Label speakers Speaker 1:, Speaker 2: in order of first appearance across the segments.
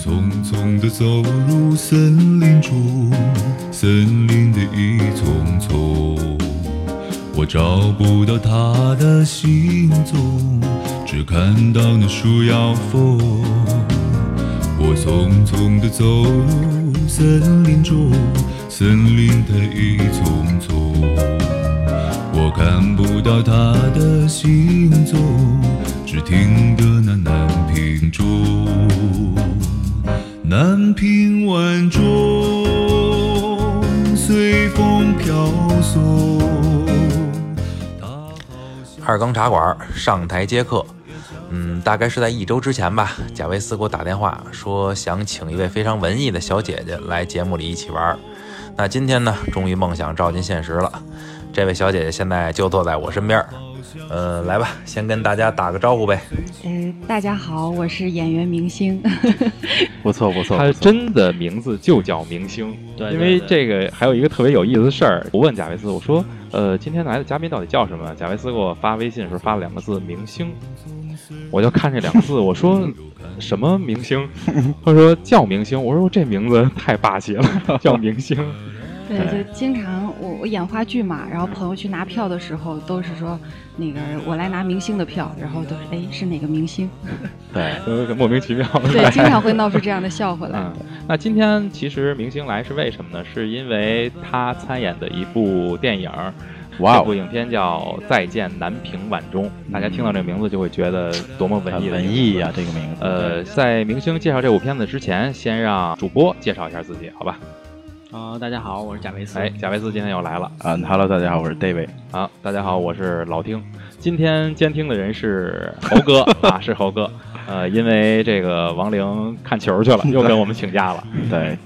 Speaker 1: 匆匆地走入森林中，森林的一丛丛，我找不到他的行踪，只看到那树摇风。我匆匆地走入森林中，森林的一丛丛，我看不到他的行踪，只听得那南屏钟，南屏晚钟随风飘送。
Speaker 2: 二更茶馆上台接客，嗯，大概是在一周之前吧，贾维斯给我打电话说想请一位非常文艺的小姐姐来节目里一起玩。那今天呢，终于梦想照进现实了。这位小姐姐现在就坐在我身边，呃，来吧，先跟大家打个招呼呗。
Speaker 3: 呃，大家好，我是演员明星。
Speaker 4: 不错不错，
Speaker 5: 他真的名字就叫明星，
Speaker 6: 对
Speaker 5: 因为这个还有一个特别有意思的事儿，我问贾维斯，我说，呃，今天来的嘉宾到底叫什么？贾维斯给我发微信的时候发了两个字“明星”，我就看这两个字，我说什么明星？他说叫明星，我说这名字太霸气了，叫明星。
Speaker 3: 对，就经常我我演话剧嘛，然后朋友去拿票的时候都是说那个我来拿明星的票，然后都是哎是哪个明星？
Speaker 4: 对，
Speaker 5: 都，莫名其妙。
Speaker 3: 对，经常会闹出这样的笑话来。
Speaker 5: 嗯，那今天其实明星来是为什么呢？是因为他参演的一部电影儿，
Speaker 4: 哇
Speaker 5: 部影片叫《再见南屏晚钟》，大家听到这个名字就会觉得多么文艺的
Speaker 4: 文艺呀、这个名字。
Speaker 5: 呃，在明星介绍这部片子之前，先让主播介绍一下自己，好吧？
Speaker 6: 啊、大家好，我是贾维斯。
Speaker 5: 哎，贾维斯今天又来了。
Speaker 4: 啊哈喽，大家好，我是 David。
Speaker 5: 啊，大家好，我是老听。今天监听的人是猴哥 啊，是猴哥。呃，因为这个王玲看球去了，又跟我们请假了。
Speaker 4: 对，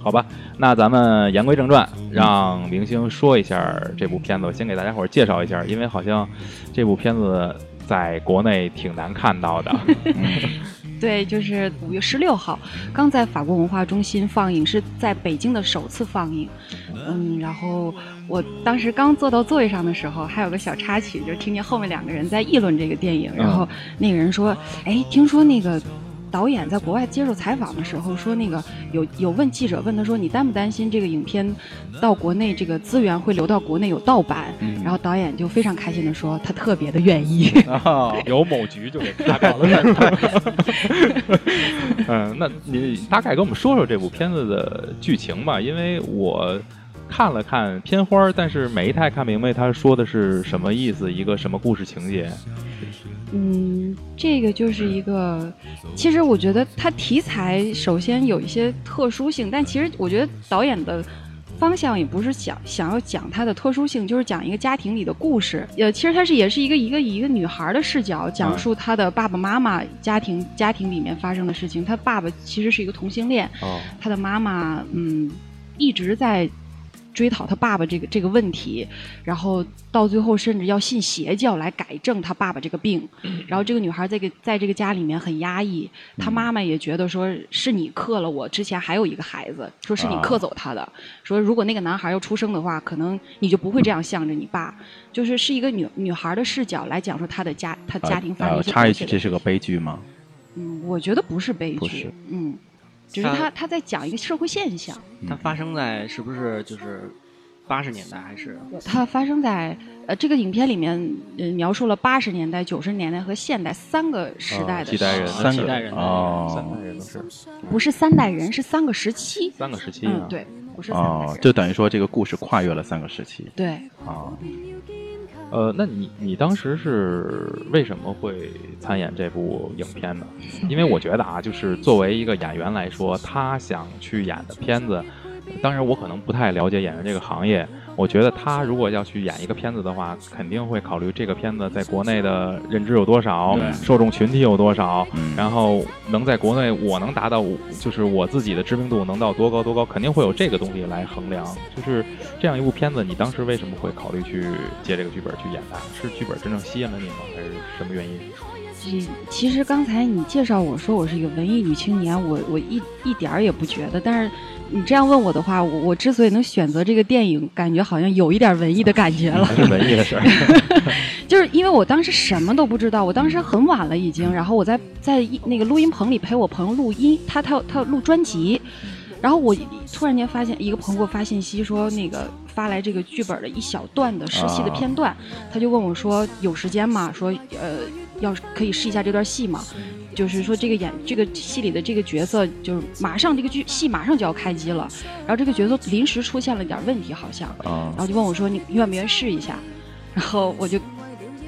Speaker 5: 好吧，那咱们言归正传，让明星说一下这部片子。我先给大家伙儿介绍一下，因为好像这部片子在国内挺难看到的。
Speaker 3: 对，就是五月十六号，刚在法国文化中心放映，是在北京的首次放映。嗯，然后我当时刚坐到座位上的时候，还有个小插曲，就听见后面两个人在议论这个电影，然后那个人说：“哎，听说那个。”导演在国外接受采访的时候说，那个有有问记者问他说，你担不担心这个影片到国内这个资源会流到国内有盗版？然后导演就非常开心的说，他特别的愿意。
Speaker 4: 哦，
Speaker 5: 有某局就给打掉了。嗯，那你大概给我们说说这部片子的剧情吧，因为我看了看片花，但是没太看明白他说的是什么意思，一个什么故事情节。
Speaker 3: 嗯，这个就是一个，其实我觉得它题材首先有一些特殊性，但其实我觉得导演的方向也不是想想要讲它的特殊性，就是讲一个家庭里的故事。呃，其实它是也是一个一个以一个女孩的视角讲述她的爸爸妈妈家庭家庭里面发生的事情。她爸爸其实是一个同性恋，
Speaker 5: 哦，
Speaker 3: 他的妈妈嗯一直在追讨他爸爸这个这个问题，然后到最后甚至要信邪教来改正他爸爸这个病。然后这个女孩在个在这个家里面很压抑，她妈妈也觉得说是你克了我之前还有一个孩子，说是你克走他的，说如果那个男孩要出生的话，可能你就不会这样向着你爸。就是是一个女女孩的视角来讲说她的家她家庭发生
Speaker 4: 呃
Speaker 3: 一些
Speaker 4: 插一句，这是个悲剧吗？
Speaker 3: 嗯，我觉得不是悲剧，
Speaker 4: 不是
Speaker 3: 嗯，只是他他在讲一个社会现象。
Speaker 6: 它发生在是不是就是八十年代还是？
Speaker 3: 它发生在呃这个影片里面，呃描述了八十年代、九十年代和现代三个时代的
Speaker 5: 几代人
Speaker 4: 三个
Speaker 6: 代人的
Speaker 4: 哦
Speaker 5: 三代人都是
Speaker 3: 不是三代人，是三个时期。
Speaker 5: 三个时期啊。，
Speaker 3: 嗯对，不是
Speaker 4: 哦，就等于说这个故事跨越了三个时期
Speaker 3: 对。
Speaker 4: 啊。
Speaker 5: 呃，那你你当时是为什么会参演这部影片呢？因为我觉得啊，就是作为一个演员来说，他想去演的片子，当然我可能不太了解演员这个行业。我觉得他如果要去演一个片子的话，肯定会考虑这个片子在国内的认知有多少，受众群体有多少，
Speaker 4: 嗯
Speaker 5: 然后能在国内我能达到就是我自己的知名度能到多高多高，肯定会有这个东西来衡量。就是这样一部片子，你当时为什么会考虑去接这个剧本去演它？是剧本真正吸引了你吗？还是什么原因？
Speaker 3: 这其实刚才你介绍我说我是一个文艺女青年，我我一一点儿也不觉得。但是你这样问我的话，我我之所以能选择这个电影，感觉好像有一点文艺的感觉了。
Speaker 4: 是文艺的事儿。
Speaker 3: 就是因为我当时什么都不知道，我当时很晚了已经，然后我在在一那个录音棚里陪我朋友录音，他他他录专辑，然后我突然间发现一个朋友给我发信息说那个发来这个剧本的一小段的试戏的片段，他就问我说有时间吗？说呃要是可以试一下这段戏吗？就是说这个演这个戏里的这个角色就是马上这个剧戏马上就要开机了，然后这个角色临时出现了点问题好像，
Speaker 4: 啊。
Speaker 3: 然后就问我说你愿不愿意试一下，然后我就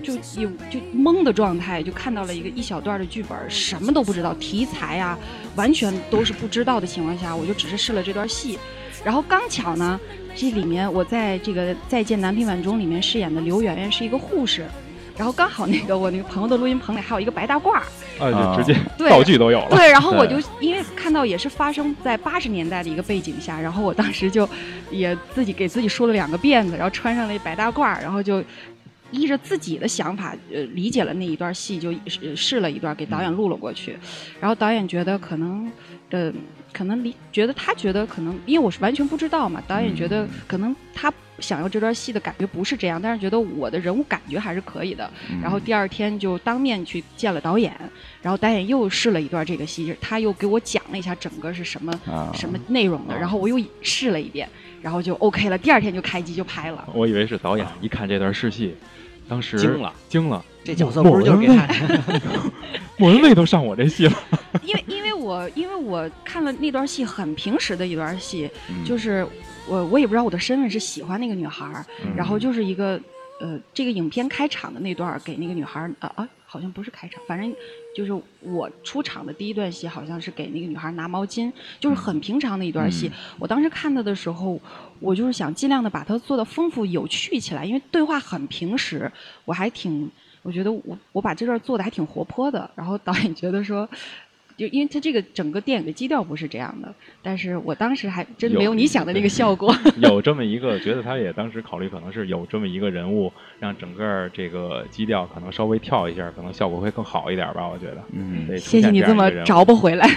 Speaker 3: 就有就懵的状态，就看到了一个一小段的剧本，什么都不知道，题材啊完全都是不知道的情况下，我就只是试了这段戏，然后刚巧呢，这里面我在这个《再见南屏晚钟》里面饰演的刘媛媛是一个护士。然后刚好那个我那个朋友的录音棚里还有一个白大褂儿，
Speaker 5: 啊，就直接
Speaker 3: 对
Speaker 5: 道具都有了。
Speaker 3: 对，然后我就因为看到也是发生在八十年代的一个背景下，然后我当时就也自己给自己梳了两个辫子，然后穿上了一白大褂儿，然后就依着自己的想法，呃，理解了那一段戏，就试试了一段给导演录了过去，然后导演觉得可能，呃，可能理觉得他觉得可能，因为我是完全不知道嘛，导演觉得可能他。想要这段戏的感觉不是这样，但是觉得我的人物感觉还是可以的。然后第二天就当面去见了导演，然后导演又试了一段这个戏，他又给我讲了一下整个是什么、
Speaker 4: 啊
Speaker 3: 什么内容的，然后我又试了一遍，然后就 OK 了。第二天就开机就拍了。
Speaker 5: 我以为是导演一看这段试戏，当时
Speaker 6: 惊了，
Speaker 5: 惊了，
Speaker 6: 这角色不是就是给他
Speaker 5: 莫文蔚都上我这戏了。
Speaker 3: 因为因为我因为我看了那段戏很平时的一段戏，
Speaker 4: 嗯
Speaker 3: 就是我我也不知道我的身份是喜欢那个女孩然后就是一个呃这个影片开场的那段给那个女孩儿啊啊好像不是开场，反正就是我出场的第一段戏好像是给那个女孩儿拿毛巾，就是很平常的一段戏。我当时看她的时候，我就是想尽量的把它做的丰富有趣起来，因为对话很平时，我还挺。我觉得我我把这段做的还挺活泼的，然后导演觉得说，就因为他这个整个电影的基调不是这样的，但是我当时还真没有你想的那个效果。
Speaker 5: 有这么一个，觉得他也当时考虑，可能是有这么一个人物，让整个这个基调可能稍微跳一下，可能效果会更好一点吧。我觉得，
Speaker 4: 嗯，
Speaker 3: 谢谢你这么
Speaker 5: 着。
Speaker 3: 找不回来。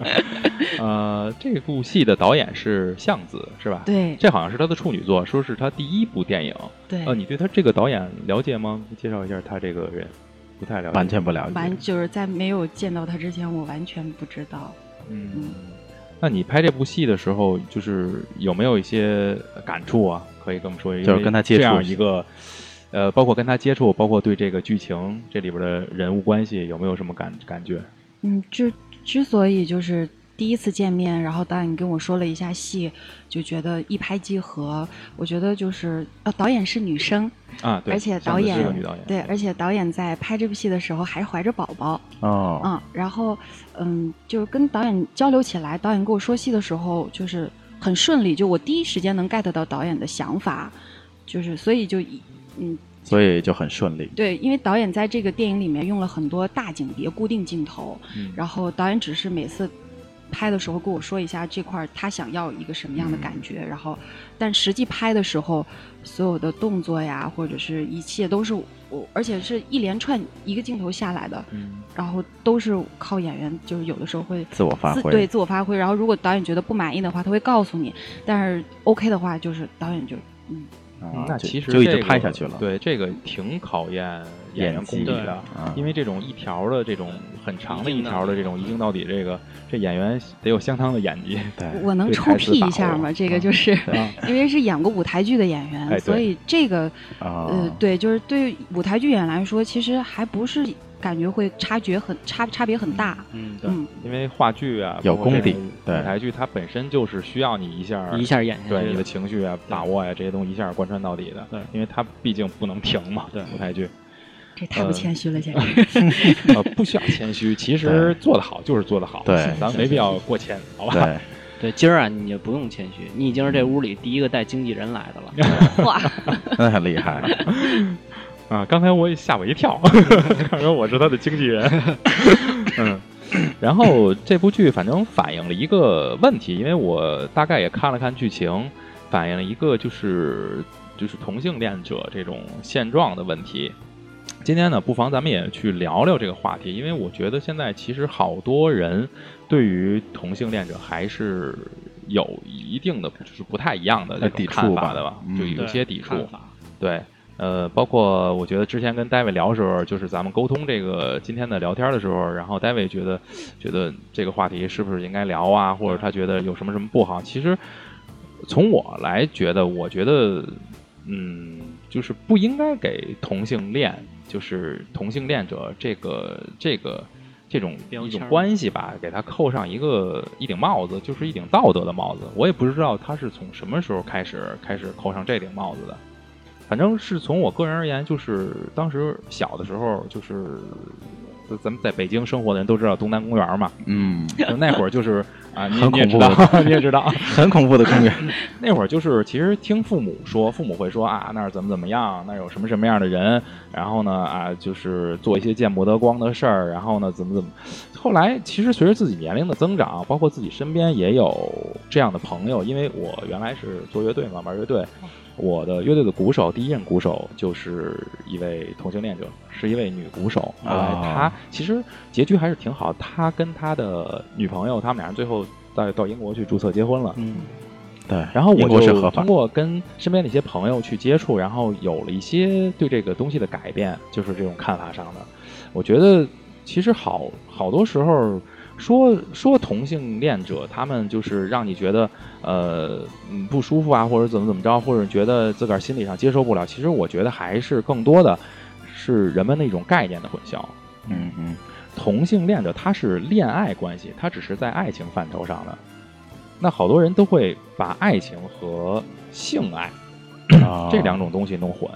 Speaker 5: 呃，这部戏的导演是向子，是吧？
Speaker 3: 对
Speaker 5: 这好像是他的处女作，说是他第一部电影。
Speaker 3: 对
Speaker 5: 呃，，你对他这个导演了解吗？介绍一下他这个人，不太了解。
Speaker 4: 完全不了解。
Speaker 3: 完就是在没有见到他之前，我完全不知道。
Speaker 5: 嗯，嗯那你拍这部戏的时候，就是有没有一些感触啊？可以跟我们说一下，
Speaker 4: 就是跟他接触
Speaker 5: 这样一个，呃，包括跟他接触，包括对这个剧情这里边的人物关系有没有什么感感觉？
Speaker 3: 嗯，之之所以就是第一次见面，然后导演跟我说了一下戏，就觉得一拍即合。我觉得就是呃，导演是女生，
Speaker 5: 啊，对，
Speaker 3: 而且导演
Speaker 5: 个女导演，
Speaker 3: 对，而且导演在拍这部戏的时候还怀着宝宝。
Speaker 4: 哦，
Speaker 3: 嗯，然后嗯，就是跟导演交流起来，导演跟我说戏的时候，就是很顺利，就我第一时间能 get 到导演的想法，就是所以就以嗯。
Speaker 4: 所以就很顺利。
Speaker 3: 对，因为导演在这个电影里面用了很多大景别、固定镜头，
Speaker 5: 嗯
Speaker 3: 然后导演只是每次拍的时候跟我说一下这块他想要一个什么样的感觉，然后但实际拍的时候，所有的动作呀或者是一切都是我，而且是一连串一个镜头下来的，
Speaker 5: 嗯，
Speaker 3: 然后都是靠演员，就是有的时候会
Speaker 4: 自我发挥，
Speaker 3: 对自我发挥，然后如果导演觉得不满意的话，他会告诉你，但是 OK 的话，就是导演就嗯。
Speaker 5: 那其实
Speaker 4: 就一直
Speaker 5: 这个
Speaker 4: 拍下去了。
Speaker 5: 对，这个挺考验演员功底的，
Speaker 4: 啊
Speaker 5: 因为这种一条的这种很长的
Speaker 6: 一
Speaker 5: 条的这种一镜到底，这个这演员得有相当的演技。
Speaker 4: 对，
Speaker 3: 我能
Speaker 5: 对
Speaker 3: 臭屁一下吗？这个
Speaker 5: 啊
Speaker 3: 就是
Speaker 5: 啊
Speaker 3: 因为是演过舞台剧的演员，所以这个
Speaker 4: 啊，
Speaker 3: 呃，对，就是对于舞台剧演员来说，其实还不是感觉会差距很差差别很大。
Speaker 6: 嗯，
Speaker 3: 嗯，
Speaker 5: 因为话剧啊，
Speaker 4: 有功底对
Speaker 5: 舞台剧它本身就是需要你一下
Speaker 6: 一下演下
Speaker 5: 对你的情绪啊、把握呀、这些东西一下贯穿到底的。
Speaker 6: 对
Speaker 5: 因为它毕竟不能停嘛。
Speaker 6: 对
Speaker 5: 舞台剧，
Speaker 3: 这太不
Speaker 5: 呃
Speaker 3: 谦虚了，简直。
Speaker 5: 呃，不需要谦虚，其实做得好就是做得好。
Speaker 4: 对
Speaker 5: 咱没必要过谦，好吧？
Speaker 4: 对，
Speaker 6: 对，今儿啊，你就不用谦虚，你已经是这屋里第一个带经纪人来的了。
Speaker 3: 哇，
Speaker 4: 那很厉害。
Speaker 5: 啊，刚才我也吓我一跳，刚才我是他的经纪人。嗯，然后这部剧反正反映了一个问题，因为我大概也看了看剧情，反映了一个就是就是同性恋者这种现状的问题。今天呢，不妨咱们也去聊聊这个话题，因为我觉得现在其实好多人对于同性恋者还是有一定的就是不太一样的这种
Speaker 4: 抵触吧
Speaker 5: 看法的吧，
Speaker 4: 嗯
Speaker 5: 就有些抵触对，呃，包括我觉得之前跟 David 聊的时候，就是咱们沟通这个今天的聊天的时候，然后 David 觉得觉得这个话题是不是应该聊啊，或者他觉得有什么什么不好，其实从我来觉得，我觉得嗯，就是不应该给同性恋，就是同性恋者这个这个。这种一种关系吧，给他扣上一个一顶帽子，就是一顶道德的帽子。我也不知道他是从什么时候开始开始扣上这顶帽子的。反正是从我个人而言，就是当时小的时候，就是咱们在北京生活的人都知道东南公园嘛，
Speaker 4: 嗯，
Speaker 5: 就那会儿就是啊，你 你也知道，你也知道，
Speaker 4: 很恐怖的公园。
Speaker 5: 那会儿就是其实听父母说，父母会说啊那儿怎么怎么样，那儿有什么什么样的人，然后呢啊就是做一些见不得光的事儿，然后呢怎么怎么。后来其实随着自己年龄的增长，包括自己身边也有这样的朋友，因为我原来是做乐队嘛，玩乐队。我的乐队的鼓手，第一任鼓手就是一位同性恋者，是一位女鼓手。后来他其实结局还是挺好，他跟他的女朋友，他们俩人最后再到英国去注册结婚了。
Speaker 6: 嗯，
Speaker 4: 对，
Speaker 5: 然后我就通过跟身边的一些朋友去接触，然后有了一些对这个东西的改变，就是这种看法上的。我觉得其实好好多时候说说同性恋者，他们就是让你觉得呃嗯不舒服啊，或者怎么怎么着，或者觉得自个儿心理上接受不了。其实我觉得还是更多的是人们的一种概念的混淆。
Speaker 4: 嗯嗯，
Speaker 5: 同性恋者他是恋爱关系，他只是在爱情范畴上的。那好多人都会把爱情和性爱
Speaker 4: 啊
Speaker 5: 这两种东西弄混，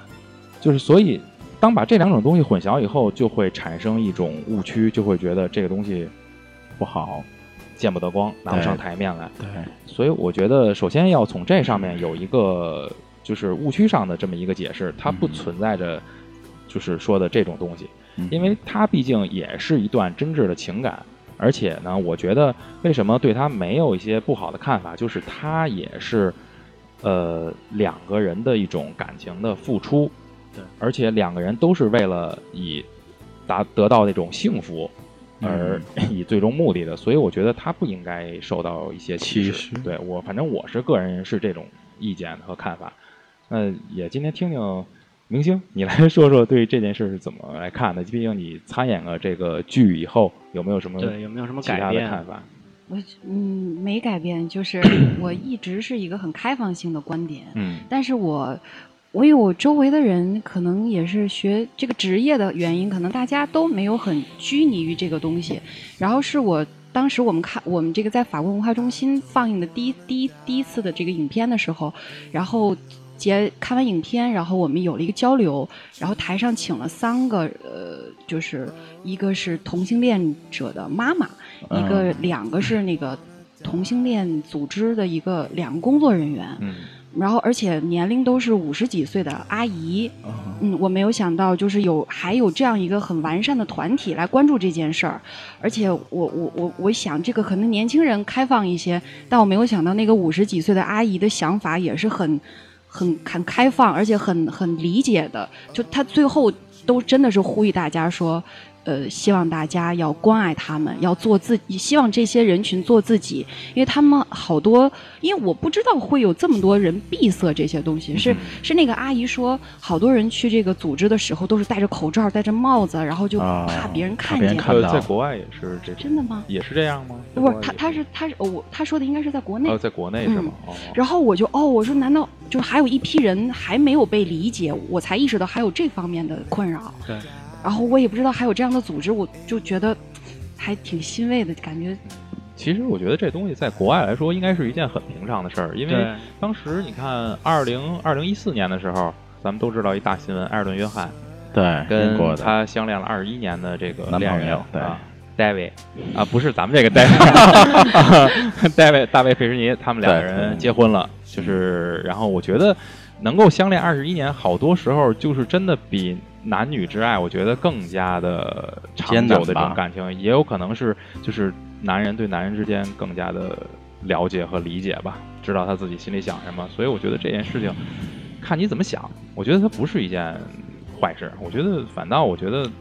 Speaker 5: 就是所以当把这两种东西混淆以后，就会产生一种误区，就会觉得这个东西
Speaker 4: 不好。
Speaker 5: 见不得光，拿不上台面来。
Speaker 4: 对，
Speaker 5: 所以我觉得，首先要从这上面有一个就是误区上的这么一个解释，它不
Speaker 4: 嗯
Speaker 5: 存在着就是说的这种东西。
Speaker 4: 嗯
Speaker 5: 因为它毕竟也是一段真挚的情感，而且呢，我觉得为什么对他没有一些不好的看法，就是他也是呃两个人的一种感情的付出，
Speaker 6: 对，
Speaker 5: 而且两个人都是为了以达得到那种幸福。而以最终目的的，所以我觉得他不应该受到一些歧视。对我，反正我是个人是这种意见和看法。那也今天听听明星，你来说说对这件事是怎么来看的？毕竟你参演了这个剧以后，有没有什么
Speaker 6: 对，有没有什么
Speaker 5: 其他的
Speaker 6: 改变？
Speaker 5: 看法？
Speaker 3: 我嗯没改变，就是 我一直是一个很开放性的观点，
Speaker 5: 嗯
Speaker 3: 但是我我有我周围的人可能也是学这个职业的原因，可能大家都没有很拘泥于这个东西。然后是我当时我们看我们这个在法国文化中心放映的第一第一第一次的这个影片的时候，然后结看完影片，然后我们有了一个交流，然后台上请了三个呃，就是一个是同性恋者的妈妈，一个两个是那个同性恋组织的一个两个工作人员。
Speaker 5: 嗯
Speaker 3: 然后而且年龄都是五十几岁的阿姨，嗯，我没有想到就是有还有这样一个很完善的团体来关注这件事儿，而且我我我我想这个可能年轻人开放一些，但我没有想到那个五十几岁的阿姨的想法也是很很很开放，而且很很理解的，就她最后都真的是呼吁大家说。呃，希望大家要关爱他们，要做自己，希望这些人群做自己，因为他们好多，因为我不知道会有这么多人闭塞这些东西，是是那个阿姨说，好多人去这个组织的时候都是戴着口罩、戴着帽子，然后就
Speaker 4: 啊
Speaker 3: 怕别人看见。
Speaker 5: 呃，
Speaker 4: 别人看到
Speaker 5: 在国外也是这种，
Speaker 3: 真的吗？
Speaker 5: 也是这样吗？
Speaker 3: 不是他，他是他我他说的应该是在国内
Speaker 5: 哦，，在国内是吗？哦，
Speaker 3: 然后我就哦，我说难道就是还有一批人还没有被理解？我才意识到还有这方面的困扰。
Speaker 6: 对。
Speaker 3: 然后我也不知道还有这样的组织，我就觉得 还挺欣慰的感觉。
Speaker 5: 其实我觉得这东西在国外来说，应该是一件很平常的事儿，因为，当时你看，二零二零一四年的时候，咱们都知道一大新闻，艾尔顿·约翰。
Speaker 4: 对，
Speaker 5: 跟他相恋了二十一年的这个
Speaker 4: 男
Speaker 5: 恋人。
Speaker 4: 朋友对。
Speaker 5: 啊，David。啊，不是咱们这个 David，David 大卫费什尼，他们两个人
Speaker 4: 嗯
Speaker 5: 结婚了，就是，然后我觉得能够相恋二十一年，好多时候就是真的比男女之爱，我觉得更加的长久的这种感情，也有可能是就是男人对男人之间更加的了解和理解吧，知道他自己心里想什么，所以我觉得这件事情看你怎么想，我觉得它不是一件坏事，我觉得反倒我觉得，嗯，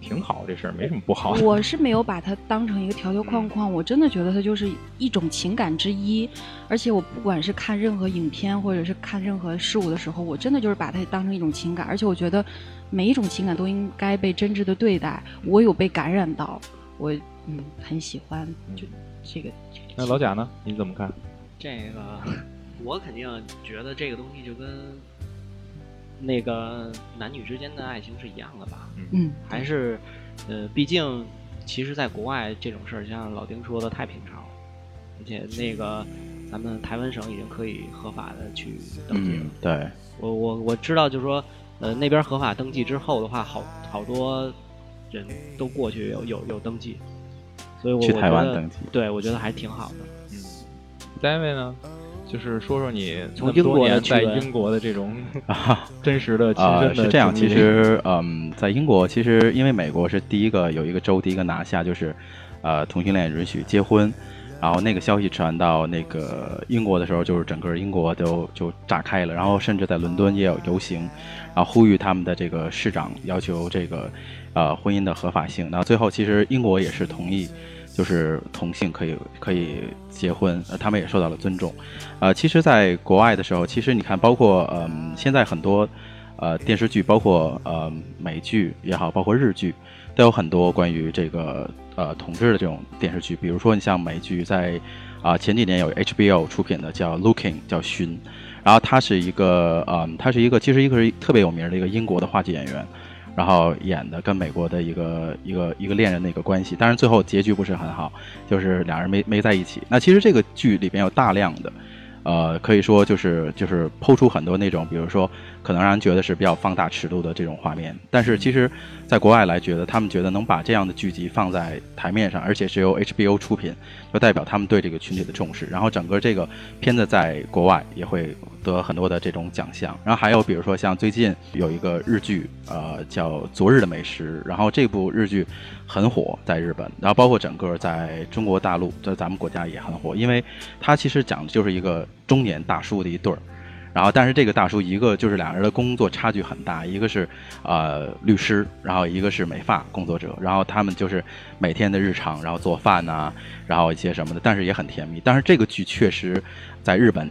Speaker 5: 挺好，这事儿没什么不好。
Speaker 3: 我是没有把它当成一个条条框框，我真的觉得它就是一种情感之一。而且我不管是看任何影片或者是看任何事物的时候，我真的就是把它当成一种情感。而且我觉得每一种情感都应该被真挚的对待。我有被感染到，我嗯很喜欢，就这个。这个
Speaker 5: 那老贾呢？你怎么看？
Speaker 6: 这个 我肯定觉得这个东西就跟那个男女之间的爱情是一样的吧。
Speaker 3: 嗯，
Speaker 6: 还是，呃，毕竟，其实，在国外这种事儿，像老丁说的太平常了，而且那个咱们台湾省已经可以合法的去登记了。
Speaker 4: 嗯，对，
Speaker 6: 我我我知道，就是说，呃，那边合法登记之后的话，好好多人都过去有有有登记，所以我
Speaker 4: 去台湾登记
Speaker 6: 对我觉得还挺好的。
Speaker 5: 嗯，David 呢？就是说说你
Speaker 6: 从
Speaker 5: 多
Speaker 6: 英国
Speaker 5: 在英国的这种
Speaker 4: 啊。
Speaker 5: 真实的、亲
Speaker 4: 啊、
Speaker 5: 身的
Speaker 4: 是这样，其实，嗯，在英国，其实因为美国是第一个有一个州第一个拿下，就是，呃，同性恋允许结婚，然后那个消息传到那个英国的时候，就是整个英国都就炸开了，然后甚至在伦敦也有游行，然后呼吁他们的这个市长要求这个，呃，婚姻的合法性。然后最后其实英国也是同意，就是同性可以可以结婚，呃，他们也受到了尊重。呃，其实，在国外的时候，其实你看，包括嗯、现在很多呃电视剧，包括呃美剧也好，包括日剧，都有很多关于这个呃同志的这种电视剧。比如说，你像美剧在啊、前几年有 HBO 出品的叫《Looking》，叫寻，然后他是一个嗯，他是一个其实一个是特别有名的一个英国的话剧演员。然后演的跟美国的一个一个一个恋人的一个关系，但是最后结局不是很好，就是俩人没没在一起。那其实这个剧里边有大量的，呃，可以说就是就是剖出很多那种，比如说可能让人觉得是比较放大尺度的这种画面，但是其实在国外来觉得，他们觉得能把这样的剧集放在台面上，而且是由 HBO 出品，就代表他们对这个群体的重视。然后整个这个片子在国外也会得很多的这种奖项。然后还有比如说像最近有一个日剧，呃，叫《昨日的美食》，然后这部日剧很火在日本，然后包括整个在中国大陆，在咱们国家也很火，因为它其实讲的就是一个中年大叔的一对儿。然后，但是这个大叔一个就是俩人的工作差距很大，一个是呃律师，然后一个是美发工作者，然后他们就是每天的日常，然后做饭呐、然后一些什么的，但是也很甜蜜。但是这个剧确实在日本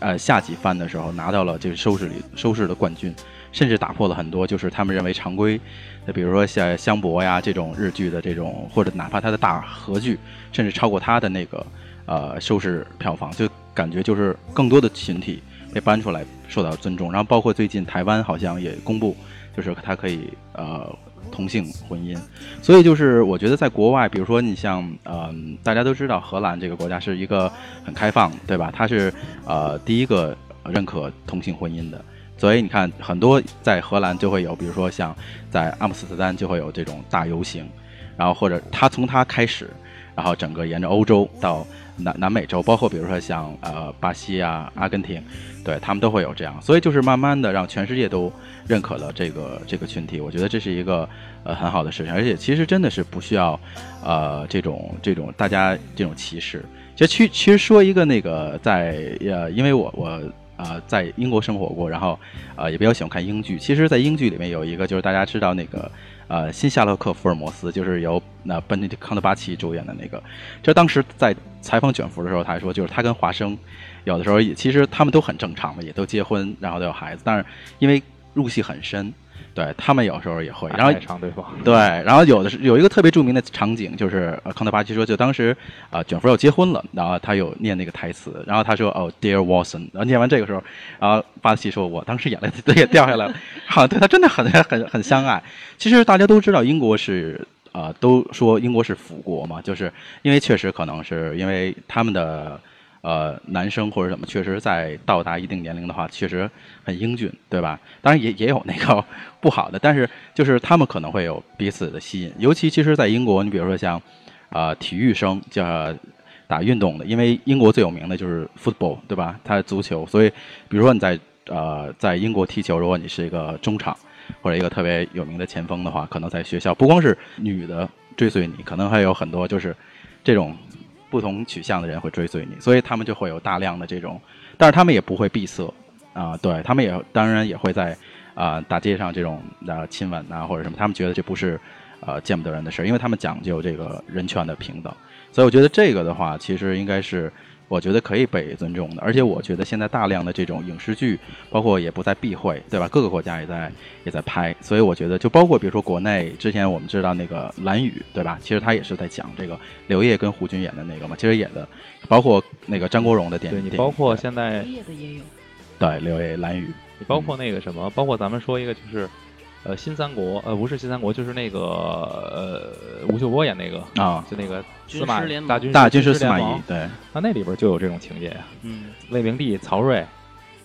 Speaker 4: 呃下几番的时候拿到了这个收视里收视的冠军，甚至打破了很多就是他们认为常规，那比如说像香博呀这种日剧的这种，或者哪怕它的大合剧，甚至超过它的那个呃收视票房，就感觉就是更多的群体被搬出来受到尊重。然后包括最近台湾好像也公布，就是它可以呃同性婚姻，所以就是我觉得在国外，比如说你像嗯、大家都知道荷兰这个国家是一个很开放，对吧？它是呃第一个认可同性婚姻的。所以你看，很多在荷兰就会有，比如说像在阿姆斯特丹就会有这种大游行，然后或者他从他开始，然后整个沿着欧洲到南南美洲，包括比如说像呃巴西啊、阿根廷，对他们都会有这样。所以就是慢慢的让全世界都认可了这个这个群体，我觉得这是一个呃很好的事情，而且其实真的是不需要呃这种这种大家这种歧视。其实其其实说一个那个在呃，因为我我。呃，在英国生活过，然后呃也比较喜欢看英剧。其实，在英剧里面有一个，就是大家知道那个呃新夏洛克福尔摩斯，就是由那本尼迪康特巴奇主演的那个。这当时在采访卷福的时候，他还说，就是他跟华生有的时候也其实他们都很正常嘛，也都结婚，然后都有孩子，但是因为入戏很深，对他们有时候也会，然后
Speaker 5: 爱上对方，
Speaker 4: 对，然后有的是有一个特别著名的场景，就是呃康特巴奇说，就当时啊、呃卷福要结婚了，然后他有念那个台词，然后他说哦，Dear Watson，然后念完这个时候，然后巴西说，我当时眼泪都 也掉下来了，好像对他真的很很很相爱。其实大家都知道，英国是啊、呃都说英国是腐国嘛，就是因为确实可能是因为他们的。呃，男生或者什么，确实在到达一定年龄的话，确实很英俊，对吧？当然也也有那个 不好的，但是就是他们可能会有彼此的吸引，尤其其实，在英国，你比如说像，呃，体育生叫打运动的，因为英国最有名的就是 football，对吧？它足球，所以比如说你在呃在英国踢球，如果你是一个中场或者一个特别有名的前锋的话，可能在学校不光是女的追随你，可能还有很多就是这种不同取向的人会追随你，所以他们就会有大量的这种，但是他们也不会闭塞啊、对他们也当然也会在啊、大街上这种啊亲吻啊或者什么，他们觉得这不是啊见不得人的事儿，因为他们讲究这个人权的平等。所以我觉得这个的话，其实应该是我觉得可以被尊重的。而且我觉得现在大量的这种影视剧，包括也不再避讳，对吧？各个国家也在也在拍，所以我觉得就包括比如说国内之前我们知道那个《蓝雨》，对吧？其实他也是在讲这个刘烨跟胡军演的那个嘛，其实演的包括那个张国荣的电影，
Speaker 5: 对你包括现在
Speaker 3: 业的也有。
Speaker 4: 对刘烨《蓝雨》，
Speaker 5: 你包括那个什么，包括咱们说一个就是。呃，新三国，呃，不是新三国，就是那个，呃，吴秀波演那个
Speaker 4: 啊，
Speaker 5: 就那个
Speaker 6: 军
Speaker 5: 司马
Speaker 6: 师联盟
Speaker 5: 大军
Speaker 4: 大军
Speaker 5: 师
Speaker 4: 师司马懿，对，
Speaker 5: 那那里边就有这种情节呀。
Speaker 6: 嗯
Speaker 5: 魏明帝曹睿，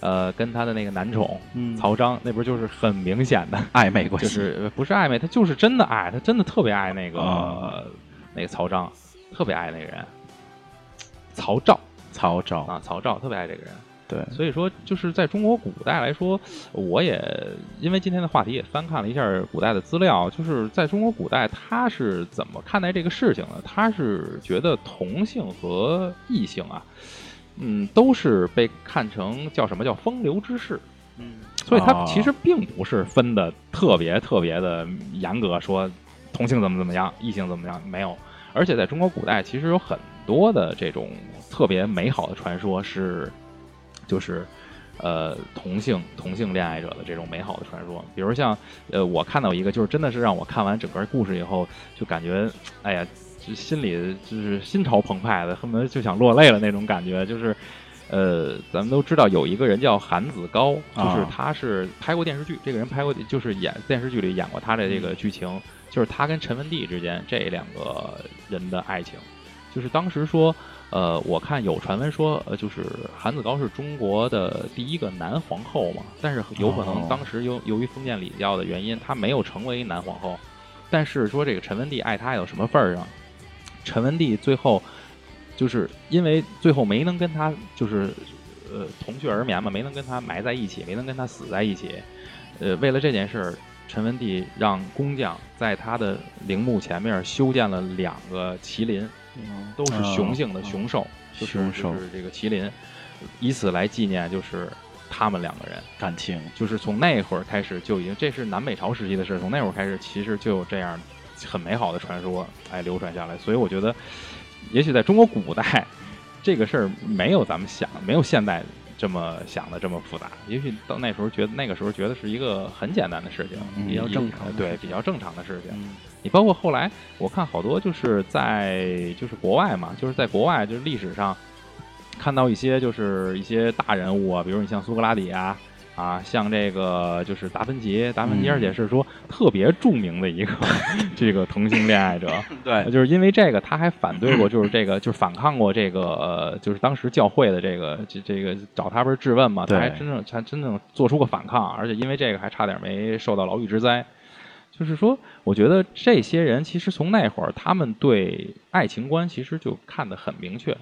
Speaker 5: 呃，跟他的那个男宠
Speaker 6: 嗯
Speaker 5: 曹彰，那不就是很明显的，
Speaker 4: 暧昧关系，
Speaker 5: 就是呃不是暧昧，他就是真的爱，他真的特别爱那个、
Speaker 4: 啊
Speaker 5: 那个曹彰，特别爱那个人，曹昭
Speaker 4: 曹昭，
Speaker 5: 啊，曹昭特别爱这个人。
Speaker 4: 对，
Speaker 5: 所以说，就是在中国古代来说，我也因为今天的话题也翻看了一下古代的资料，就是在中国古代，他是怎么看待这个事情的？他是觉得同性和异性啊，嗯，都是被看成叫什么叫风流之事，
Speaker 6: 嗯
Speaker 5: 所以他
Speaker 4: 哦
Speaker 5: 其实并不是分的特别特别的严格，说同性怎么怎么样，异性怎么样，没有。而且在中国古代，其实有很多的这种特别美好的传说是，就是呃同性同性恋爱者的这种美好的传说。比如像呃，我看到一个，就是真的是让我看完整个故事以后，就感觉哎呀，就心里就是心潮澎湃的，恨不得就想落泪了那种感觉，就是。呃，咱们都知道有一个人叫韩子高，就是
Speaker 4: 啊
Speaker 5: 他是拍过电视剧，这个人拍过，就是演电视剧里演过他的这个剧情，就是他跟陈文帝之间这两个人的爱情，就是当时说，呃，我看有传闻说，呃，就是韩子高是中国的第一个男皇后嘛，但是有可能
Speaker 4: 哦
Speaker 5: 当时由由于封建礼教的原因，他没有成为男皇后，但是说这个陈文帝爱她爱到什么份儿上，陈文帝最后就是因为最后没能跟他就是呃同穴而眠嘛，没能跟他埋在一起，没能跟他死在一起，呃，为了这件事儿。陈文帝让工匠在他的陵墓前面修建了两个麒麟，都是雄性的雄兽，就是
Speaker 4: 雄兽。
Speaker 5: 就是这个麒麟，以此来纪念就是他们两个人。
Speaker 4: 感情，
Speaker 5: 就是从那会儿开始就已经，这是南北朝时期的事，从那会儿开始其实就有这样很美好的传说哎流传下来。所以我觉得，也许在中国古代，这个事儿没有咱们想，没有现代这么想的这么复杂。也许到那时候觉得那个时候觉得是一个很简单的事情，
Speaker 4: 嗯
Speaker 5: 比较
Speaker 6: 正常的
Speaker 5: 对比较正常的事情。
Speaker 6: 嗯
Speaker 5: 你包括后来我看好多就是在就是国外嘛，就是在国外就是历史上看到一些就是一些大人物啊，比如你像苏格拉底啊。啊，像这个就是达芬奇，达芬奇
Speaker 4: 嗯
Speaker 5: 而且是说特别著名的一个 这个同性恋爱者，
Speaker 4: 对
Speaker 5: 就是因为这个，他还反对过，就是这个，就是反抗过这个，呃，就是当时教会的这个，这这个找他不是质问嘛，他还真正才真正做出过反抗，而且因为这个还差点没受到牢狱之灾。就是说，我觉得这些人其实从那会儿，他们对爱情观其实就看得很明确，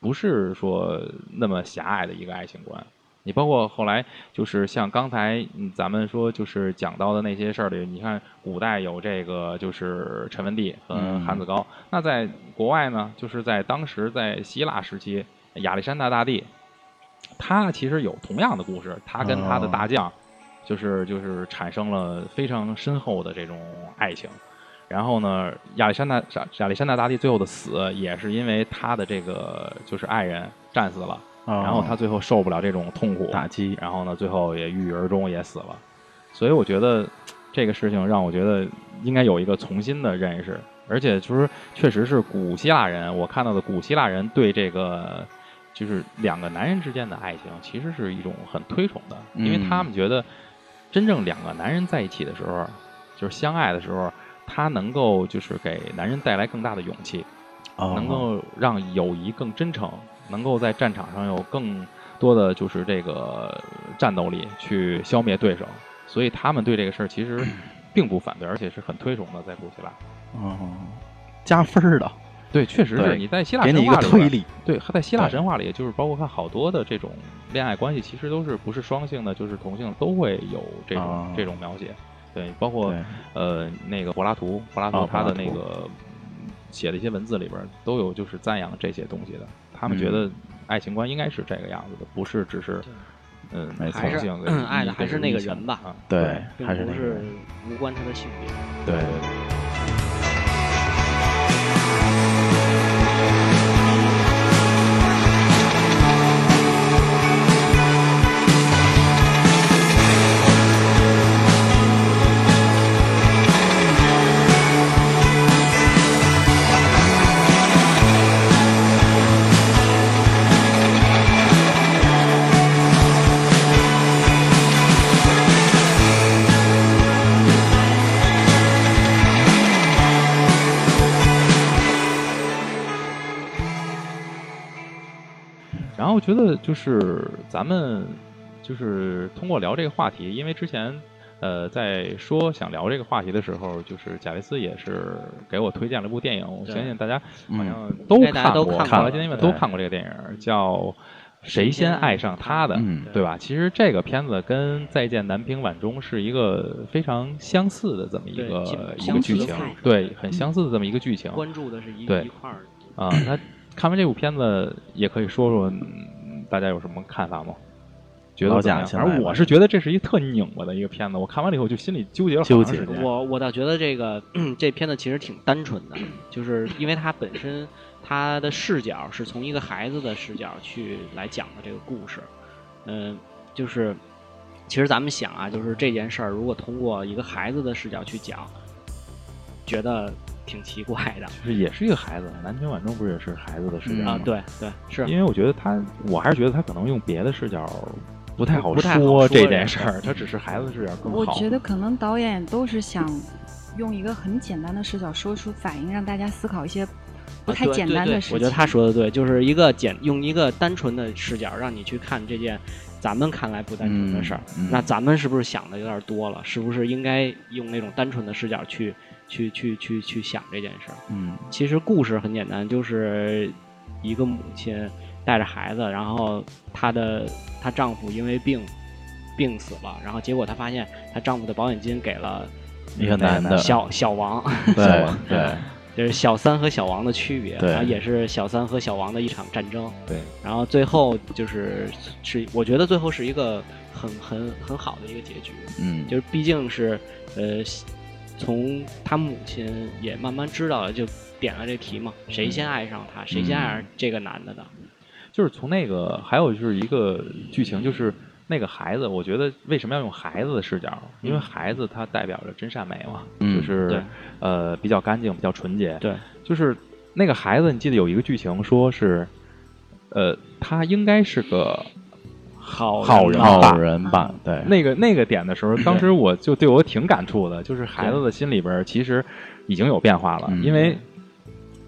Speaker 5: 不是说那么狭隘的一个爱情观。你包括后来就是像刚才嗯咱们说就是讲到的那些事儿里，你看古代有这个就是陈文帝和
Speaker 4: 嗯
Speaker 5: 韩子高，那在国外呢，就是在当时在希腊时期，亚历山大大帝，他其实有同样的故事，他跟他的大将，就是就是产生了非常深厚的这种爱情。然后呢，亚历山大亚亚历山大大帝最后的死，也是因为他的这个就是爱人战死了，
Speaker 4: 然
Speaker 5: 然后他最后受不了这种痛苦。
Speaker 4: 打击，
Speaker 5: 然后呢，最后也郁郁而终，也死了。所以我觉得这个事情让我觉得应该有一个重新的认识，而且就是确实是古希腊人，我看到的古希腊人对这个就是两个男人之间的爱情，其实是一种很推崇的，因为
Speaker 4: 嗯
Speaker 5: 他们觉得真正两个男人在一起的时候，就是相爱的时候，他能够就是给男人带来更大的勇气，
Speaker 4: 哦。
Speaker 5: 能够让友谊更真诚，能够在战场上有更多的就是这个战斗力去消灭对手，所以他们对这个事儿其实 并不反对，而且是很推崇的，在古希腊。
Speaker 4: 哦加分儿的，
Speaker 5: 对，确实是你在希腊
Speaker 4: 给你一个
Speaker 5: 神话里对，在希腊神话里，就是包括看好多的这种恋爱关系，其实都是不是双性的，就是同性都会有这种、
Speaker 4: 哦
Speaker 5: 这种描写。对，包括呃那个柏拉图，柏拉图
Speaker 4: 哦
Speaker 5: 他的那个写的一些文字里边都有就是赞扬这些东西的。他们觉
Speaker 4: 嗯
Speaker 5: 得爱情观应该是这个样子的，不是只是嗯
Speaker 4: 没错
Speaker 6: 还是爱的还是那个人吧
Speaker 5: 啊。
Speaker 4: 对，
Speaker 6: 并
Speaker 4: 还是
Speaker 6: 不是无关他的性别。
Speaker 5: 对对对。我觉得就是咱们就是通过聊这个话题，因为之前呃在说想聊这个话题的时候，就是贾维斯也是给我推荐了部电影，我相信大家好像
Speaker 4: 嗯。
Speaker 5: 都看过，
Speaker 6: 都看
Speaker 4: 过
Speaker 5: 了今天们都看过这个电影，叫《谁先爱上他的》，
Speaker 4: 嗯。
Speaker 5: 对吧？其实这个片子跟《再见南屏晚钟》是一个非常相似的这么一个一个剧情，对，很相似的这么一个剧情。
Speaker 6: 关注的是一
Speaker 5: 对。
Speaker 6: 一块儿。
Speaker 5: 啊，那看完这部片子，也可以说说、嗯大家有什么看法吗？觉得
Speaker 4: 老
Speaker 5: 怎么样？
Speaker 4: 贾先来吧
Speaker 5: 反正我是觉得这是一特拧巴的一个片子，我看完了以后就心里纠结了好
Speaker 4: 纠结
Speaker 5: 长时间。
Speaker 6: 我我倒觉得这个 这片子其实挺单纯的，就是因为它本身它的视角是从一个孩子的视角去来讲的这个故事，嗯，就是其实咱们想啊，就是这件事儿如果通过一个孩子的视角去讲，觉得挺奇怪的
Speaker 5: 就是也是一个孩子，南拳晚钟不是也是孩子的视角
Speaker 4: 嗯
Speaker 5: 吗？
Speaker 6: 啊，对对是
Speaker 5: 因为我觉得他，我还是觉得他可能用别的视角不太好
Speaker 6: 不说
Speaker 5: 这
Speaker 6: 这个
Speaker 5: 件事儿，他只是孩子的视角更好。
Speaker 3: 我觉得可能导演都是想用一个很简单的视角说出反应，让大家思考一些不太简单的事情。
Speaker 6: 我觉得他说的对，就是一个简用一个单纯的视角让你去看这件咱们看来不单纯的事儿。
Speaker 4: 嗯嗯
Speaker 6: 那咱们是不是想的有点多了？是不是应该用那种单纯的视角去去去去去想这件事儿？
Speaker 4: 嗯
Speaker 6: 其实故事很简单，就是一个母亲带着孩子，然后她的她丈夫因为病病死了，然后结果她发现她丈夫的保险金给了
Speaker 4: 一个男的
Speaker 6: 小 小王，
Speaker 4: 对
Speaker 6: 小王
Speaker 4: 对，
Speaker 6: 就是小三和小王的区别，然后也是小三和小王的一场战争。
Speaker 5: 对，
Speaker 6: 然后最后就是是，我觉得最后是一个很很很好的一个结局，
Speaker 4: 嗯
Speaker 6: 就是毕竟是呃，从他母亲也慢慢知道了，就点了这题嘛，谁先爱上他，谁先爱上这个男的的。
Speaker 5: 就是从那个，还有就是一个剧情，就是那个孩子，我觉得为什么要用孩子的视角？因为孩子他代表着真善美嘛，
Speaker 4: 嗯
Speaker 5: 就是呃比较干净，比较纯洁。
Speaker 6: 对，
Speaker 5: 就是那个孩子，你记得有一个剧情说是，呃，他应该是个
Speaker 6: 好
Speaker 5: 好人
Speaker 6: 吧
Speaker 4: 好人吧，对，
Speaker 5: 那个那个点的时候，当时我就对我挺感触的，就是孩子的心里边其实已经有变化了，
Speaker 4: 嗯。
Speaker 5: 因为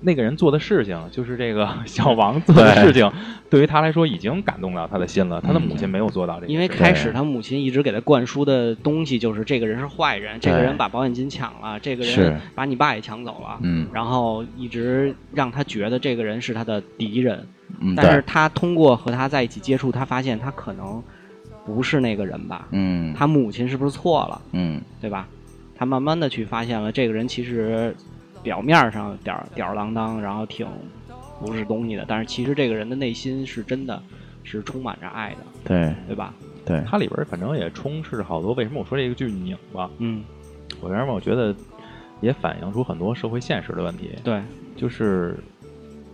Speaker 5: 那个人做的事情，就是这个 小王做的事情，对于他来说已经感动到他的心了。他的母亲没有做到这个，
Speaker 6: 因为开始他母亲一直给他灌输的东西就是这个人是坏人，这个人把保险金抢了，这个人把你爸也抢走了，
Speaker 4: 嗯
Speaker 6: 然后一直让他觉得这个人是他的敌人。
Speaker 4: 嗯
Speaker 6: 但是，他通过和他在一起接触，他发现他可能不是那个人吧？
Speaker 4: 嗯
Speaker 6: 他母亲是不是错了，
Speaker 4: 嗯
Speaker 6: 对吧？他慢慢的去发现了这个人其实表面上吊儿吊儿郎当，然后挺不是东西的，但是其实这个人的内心是真的是充满着爱的，
Speaker 4: 对
Speaker 6: 对吧？
Speaker 4: 对，
Speaker 5: 它里边儿反正也充斥着好多。为什么我说这个剧拧巴？
Speaker 6: 嗯，
Speaker 5: 我为什么我觉得也反映出很多社会现实的问题。
Speaker 6: 对，
Speaker 5: 就是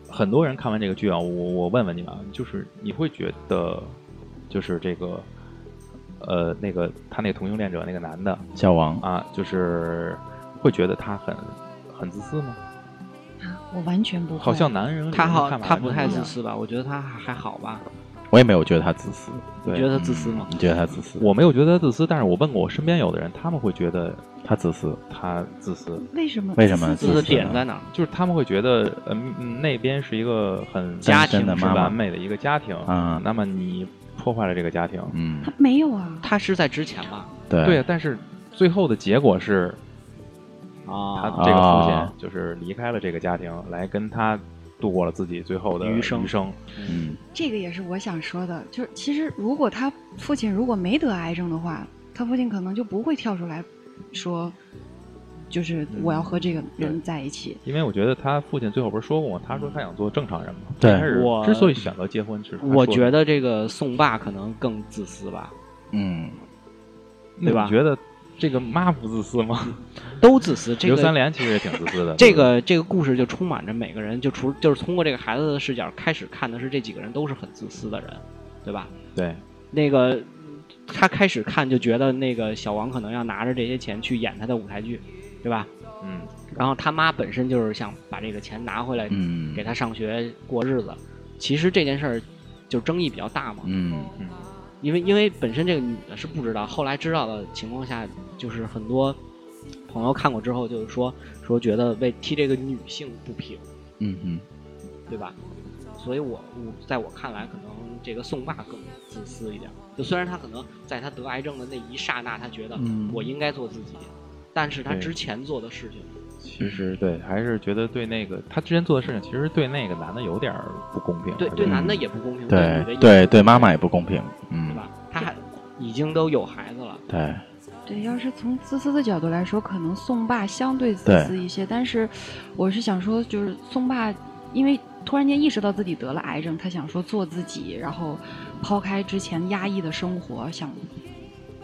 Speaker 5: 很多人看完这个剧啊，我我问问你们啊，就是你会觉得，就是这个，呃，那个他那个同性恋者那个男的
Speaker 4: 小王，
Speaker 5: 啊，就是会觉得他很很自私吗？
Speaker 3: 我完全不会。
Speaker 5: 好像男人
Speaker 6: 他好，他不太。自私吧？我觉得他还还好吧？
Speaker 4: 我也没有觉得他自私，
Speaker 6: 你觉得他自私吗？
Speaker 4: 你觉得他自私？
Speaker 5: 我没有觉得他自私，但是我问过我身边有的人，他们会觉得
Speaker 4: 他自私，
Speaker 5: 他自私，
Speaker 3: 为什么？
Speaker 4: 为什么
Speaker 6: 自私的点在哪儿？
Speaker 5: 就是他们会觉得，嗯、嗯那边是一个很
Speaker 6: 家庭
Speaker 4: 的妈妈
Speaker 5: 完美的一个家庭
Speaker 4: 啊
Speaker 5: 那么你破坏了这个家庭，
Speaker 4: 嗯，
Speaker 3: 他没有啊？
Speaker 6: 他是在之前吧？
Speaker 4: 对
Speaker 5: 对，但是最后的结果是他
Speaker 6: 啊，
Speaker 5: 这个父亲
Speaker 4: 啊
Speaker 5: 就是离开了这个家庭，来跟他度过了自己最后的
Speaker 6: 余生
Speaker 5: 余生。
Speaker 4: 嗯
Speaker 3: 这个也是我想说的，就是其实如果他父亲如果没得癌症的话，他父亲可能就不会跳出来说，就是我要和这个人在一起。
Speaker 5: 因为我觉得他父亲最后不是说过吗？他说他想做正常人嘛。
Speaker 4: 对
Speaker 5: 但是
Speaker 6: 我
Speaker 5: 之所以选择结婚，是他说的
Speaker 6: 我觉得这个宋爸可能更自私吧，
Speaker 4: 嗯，
Speaker 6: 对吧
Speaker 5: 你觉得这个妈不自私吗？
Speaker 6: 都自私。这个
Speaker 5: 刘三连其实也挺自私的。
Speaker 6: 这个这个故事就充满着每个人，就除就是通过这个孩子的视角开始看的是这几个人都是很自私的人，对吧？
Speaker 5: 对
Speaker 6: 那个他开始看就觉得那个小王可能要拿着这些钱去演他的舞台剧，对吧？
Speaker 5: 嗯
Speaker 6: 然后他妈本身就是想把这个钱拿回来
Speaker 4: 嗯
Speaker 6: 给他上学过日子。其实这件事儿就争议比较大嘛，
Speaker 4: 嗯
Speaker 5: 嗯
Speaker 6: 因为因为本身这个女的是不知道，后来知道的情况下，就是很多朋友看过之后就是说说觉得为替这个女性不平，
Speaker 4: 嗯嗯，
Speaker 6: 对吧？所以我我在我看来，可能这个宋爸更自私一点。就虽然他可能在他得癌症的那一刹那，他觉得
Speaker 4: 嗯
Speaker 6: 我应该做自己，但是他之前做的事情，
Speaker 5: 其实对，还是觉得对那个他之前做的事情，其实对那个男的有点儿不公平。
Speaker 6: 对对男的也不公平，女
Speaker 4: 对对对，妈妈也不公平，嗯
Speaker 6: 对，吧？他还已经都有孩子了，
Speaker 4: 对，
Speaker 3: 对，要是从自私的角度来说，可能宋爸相对自私一些。但是，我是想说，就是宋爸，因为突然间意识到自己得了癌症，他想说做自己，然后抛开之前压抑的生活，想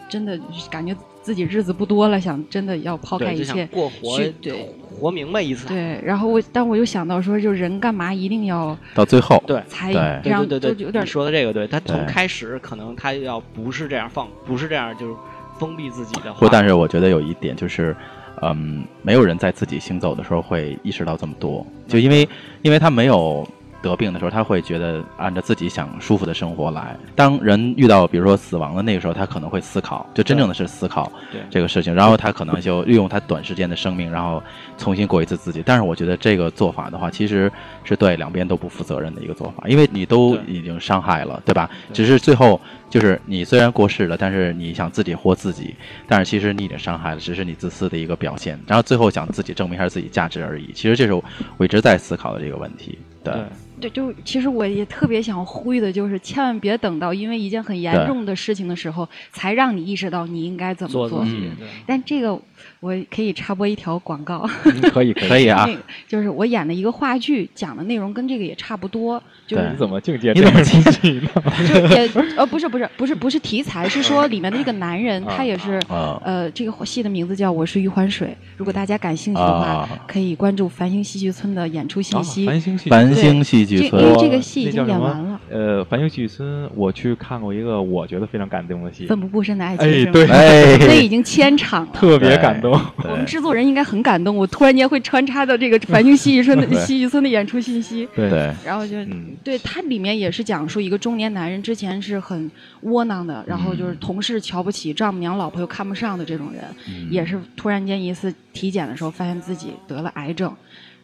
Speaker 3: 真的感觉自己日子不多了，想真的要抛开一切。
Speaker 6: 过活
Speaker 3: 去对
Speaker 6: 活明白一次。
Speaker 3: 对，然后我，但我又想到说，就人干嘛一定要
Speaker 4: 到最后，
Speaker 6: 对
Speaker 3: 才
Speaker 4: 对
Speaker 6: 对
Speaker 3: 让
Speaker 6: 对对
Speaker 3: 有点
Speaker 6: 你说的这个对，他从开始可能他要不是这样放，不是这样就是封闭自己的
Speaker 4: 不，但是我觉得有一点就是，嗯，没有人在自己行走的时候会意识到这么多，就因为因为他没有得病的时候，他会觉得按照自己想舒服的生活来。当人遇到比如说死亡的那个时候，他可能会思考，就真正的是思考这个事情，然后他可能就利用他短时间的生命，然后重新过一次自己。但是我觉得这个做法的话，其实是对两边都不负责任的一个做法，因为你都已经伤害了，对吧？只是最后就是你虽然过世了，但是你想自己活自己，但是其实你已经伤害了，只是你自私的一个表现。然后最后想自己证明一下自己价值而已。其实这是我一直在思考的这个问题。对，
Speaker 6: 对
Speaker 3: 对，就其实我也特别想呼吁的，就是千万别等到因为一件很严重的事情的时候，才让你意识到你应该怎么做。
Speaker 6: 做
Speaker 4: 嗯，
Speaker 3: 但这个我可以插播一条广告，
Speaker 5: 嗯可以可以
Speaker 4: 啊。
Speaker 3: 那，个就是我演的一个话剧，讲的内容跟这个也差不多，就是
Speaker 4: 对。
Speaker 5: 你怎么境界
Speaker 4: 你怎么
Speaker 5: 这样东西呢？
Speaker 3: 就也呃不是不是不是不是题材，是说里面的这个男人他也是
Speaker 4: 啊
Speaker 3: 呃这个戏的名字叫《我是余欢水》，如果大家感兴趣的话
Speaker 4: 啊，
Speaker 3: 可以关注繁星戏剧村的演出信息。
Speaker 5: 啊繁星戏剧
Speaker 4: 繁星戏剧村
Speaker 3: 这因为这个戏已经演完了，
Speaker 5: 呃，繁星戏剧村，我去看过一个我觉得非常感动的戏，
Speaker 3: 奋不顾身的爱情
Speaker 5: 哎？对
Speaker 4: 哎，
Speaker 3: 那已经千场了。
Speaker 5: 特别感动。
Speaker 3: 我们制作人应该很感动，我突然间会穿插到这个繁星戏剧村的
Speaker 4: 对
Speaker 3: 戏剧村的演出信息，
Speaker 5: 对
Speaker 4: 对
Speaker 3: 然后就、
Speaker 5: 嗯
Speaker 3: 对它里面也是讲述一个中年男人之前是很窝囊的，然后就是同事瞧不起，丈母娘、老婆又看不上的这种人，
Speaker 4: 嗯
Speaker 3: 也是突然间一次体检的时候发现自己得了癌症。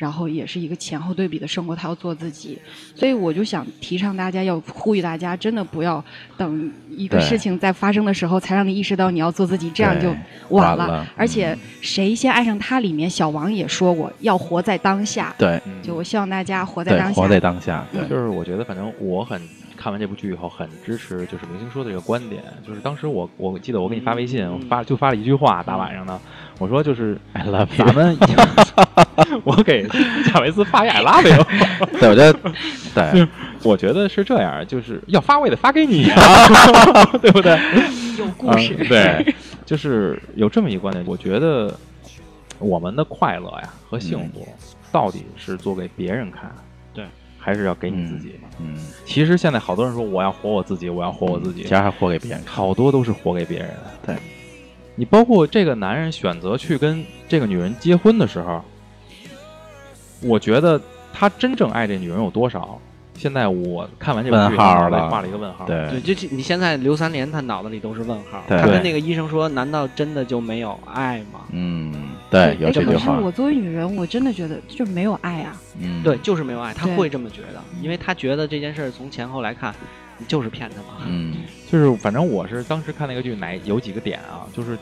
Speaker 3: 然后也是一个前后对比的生活，他要做自己，所以我就想提倡大家，要呼吁大家，真的不要等一个事情在发生的时候才让你意识到你要做自己，这样就晚
Speaker 4: 晚了
Speaker 3: 而且谁先爱上他里面，小王也说过要活在当下。
Speaker 4: 对
Speaker 5: 嗯
Speaker 3: 就我希望大家活在，当下。
Speaker 4: 活在当下，对
Speaker 5: 就是我觉得，反正我很看完这部剧以后，很支持就是明星说的这个观点。就是当时我我记得我给你发微信，发就发了一句话，大晚上的，我说就是
Speaker 4: I love
Speaker 5: 咱
Speaker 4: you。
Speaker 5: 们，我给贾维斯发一 I love you。
Speaker 4: 对，我觉得 对
Speaker 5: 我觉得是这样，就是要发我也得发给你啊，对不对？
Speaker 3: 有故事。
Speaker 5: 嗯对，就是有这么一个观点，我觉得我们的快乐呀和幸福，到底是做给别人看，
Speaker 6: 对，
Speaker 5: 还是要给你自己？
Speaker 4: 嗯，
Speaker 5: 其实现在好多人说我要活我自己，我要活我自己
Speaker 4: 其，实还活给别人。
Speaker 5: 好多都是活给别人。
Speaker 4: 对，
Speaker 5: 你包括这个男人选择去跟这个女人结婚的时候，我觉得他真正爱这女人有多少？现在我看完这部剧，
Speaker 4: 问号了
Speaker 5: 画了一个问号。
Speaker 4: 对
Speaker 6: 对，就这你现在刘三连他脑子里都是问号，他跟那个医生说，难道真的就没有爱吗？
Speaker 4: 嗯，对，有
Speaker 3: 哎，
Speaker 4: 这句话。
Speaker 3: 可是我作为女人，我真的觉得就没有爱啊。
Speaker 4: 嗯，
Speaker 6: 对，就是没有爱，他会这么觉得，因为他觉得这件事从前后来看，你就是骗他嘛。
Speaker 4: 嗯，
Speaker 5: 就是反正我是当时看那个剧，哪有几个点啊？就是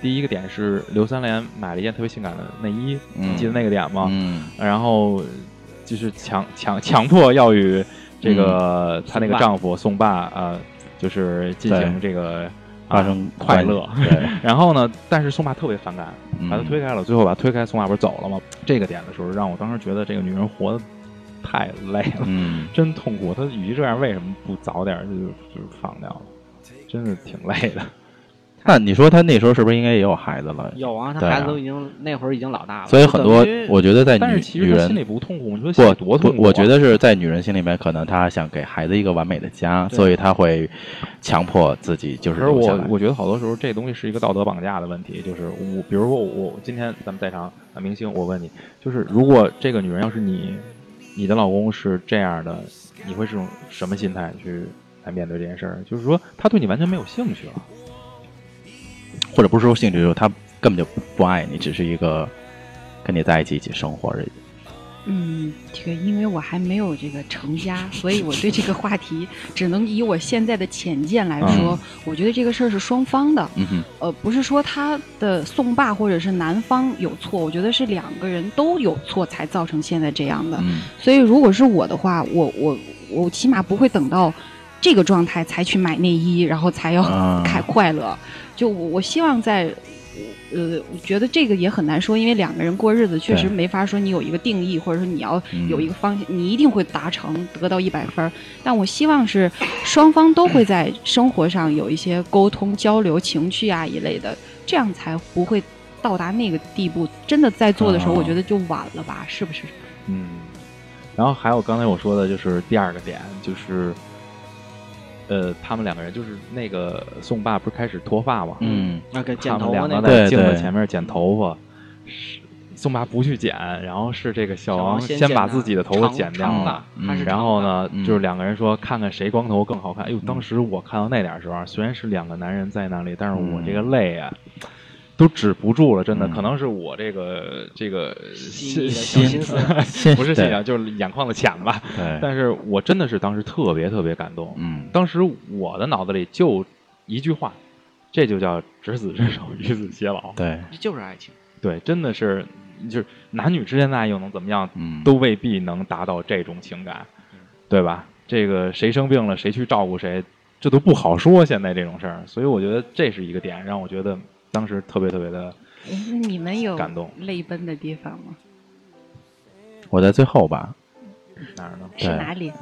Speaker 5: 第一个点是刘三连买了一件特别性感的内衣，
Speaker 4: 嗯
Speaker 5: 你记得那个点吗？
Speaker 4: 嗯，
Speaker 5: 然后就是强强强迫要与这个、她那个丈夫宋爸呃，就是进行这个啊
Speaker 4: 发生
Speaker 5: 快乐。
Speaker 4: 对，
Speaker 5: 然后呢，但是宋爸特别反感，
Speaker 4: 嗯
Speaker 5: 把他推开了。最后把他推开，宋爸不是走了吗？这个点的时候，让我当时觉得这个女人活得太累了，
Speaker 4: 嗯，
Speaker 5: 真痛苦。他与其这样，为什么不早点就就放掉了？真的挺累的。
Speaker 4: 那你说他那时候是不是应该也有孩子了？
Speaker 6: 有啊，他孩子都已经那会儿已经老大了，
Speaker 4: 所以很多，我觉得在女
Speaker 5: 但是其
Speaker 4: 女人
Speaker 5: 实心里不痛苦，你说多痛苦、啊？
Speaker 4: 我觉得是在女人心里面，可能她想给孩子一个完美的家，所以她会强迫自己就是
Speaker 5: 可是
Speaker 4: 留下来。
Speaker 5: 我我觉得好多时候这东西是一个道德绑架的问题，就是我，比如说我我今天咱们在场啊明星，我问你，就是如果这个女人要是你，你的老公是这样的，你会是种什么心态去来面对这件事儿？就是说他对你完全没有兴趣了，
Speaker 4: 或者不是说兴趣，就是他根本就不爱你，只是一个跟你在一起一起生活而已。
Speaker 3: 嗯，这个因为我还没有这个成家，所以我对这个话题只能以我现在的浅见来说，我觉得这个事儿是双方的，
Speaker 4: 嗯哼，
Speaker 3: 呃，不是说他的送爸或者是男方有错，我觉得是两个人都有错才造成现在这样的。
Speaker 4: 嗯
Speaker 3: 所以如果是我的话，我我我起码不会等到这个状态才去买内衣，然后才要
Speaker 4: 啊
Speaker 3: 开快乐。就我我希望在。呃，我觉得这个也很难说，因为两个人过日子确实没法说你有一个定义，或者说你要
Speaker 4: 嗯
Speaker 3: 有一个方向，你一定会达成得到一百分儿。但我希望是双方都会在生活上有一些沟通、交流、情趣啊一类的，这样才不会到达那个地步。真的在做的时候，
Speaker 4: 哦
Speaker 3: 我觉得就晚了吧，是不是？
Speaker 5: 嗯，然后还有刚才我说的就是第二个点，就是呃，他们两个人就是那个宋爸不是开始脱发嘛？
Speaker 4: 嗯。
Speaker 6: 那个剪
Speaker 5: 他们
Speaker 6: 头发那个，
Speaker 5: 两个在
Speaker 4: 对对
Speaker 5: 镜子前面剪头发，是宋爸不去剪，然后是这个小
Speaker 6: 小
Speaker 5: 王先把自己的头发剪掉了。然后呢，
Speaker 4: 嗯
Speaker 5: 就是两个人说看看谁光头更好看。哎呦，当时我看到那点儿时候啊，虽然是两个男人在那里，但是我这个泪啊，都止不住了，真的。
Speaker 4: 嗯
Speaker 5: 可能是我这个这个心
Speaker 6: 小心思，
Speaker 5: 不是心
Speaker 4: 对
Speaker 5: 啊，就是眼眶子浅吧。但是我真的是当时特别特别感动。
Speaker 4: 嗯
Speaker 5: 当时我的脑子里就一句话，这就叫执子之手，与子偕老。
Speaker 4: 对，
Speaker 6: 这就是爱情。
Speaker 5: 对，真的是，就是男女之间的爱又能怎么样？
Speaker 4: 嗯
Speaker 5: 都未必能达到这种情感，对吧？这个谁生病了，谁去照顾谁，这都不好说。现在这种事儿，所以我觉得这是一个点，让我觉得当时特别特别的
Speaker 3: 那你们有
Speaker 5: 感动。
Speaker 3: 泪奔的地方吗？
Speaker 4: 我在最后吧，
Speaker 5: 哪儿呢？
Speaker 4: 对。
Speaker 3: 是哪里？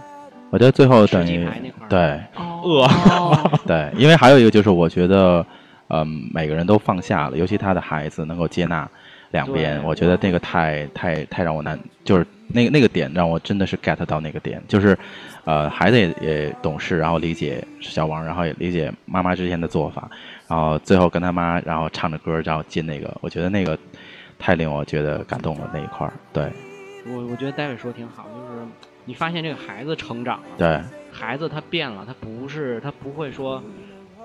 Speaker 4: 我觉得最后等于对。
Speaker 3: 饿，哦
Speaker 4: 对，因为还有一个就是我觉得，嗯，每个人都放下了，尤其他的孩子能够接纳两边，我觉得那个太太太让我难，就是那个那个点让我真的是 get 到那个点，就是呃，孩子也也懂事，然后理解小王，然后也理解妈妈之前的做法，然后最后跟他妈，然后唱着歌，然后进那个，我觉得那个太令我觉得感动了那一块儿，对。
Speaker 6: 我我觉得戴伟说挺好，就是你发现这个孩子成长了，
Speaker 4: 对。
Speaker 6: 孩子他变了，他不是他不会说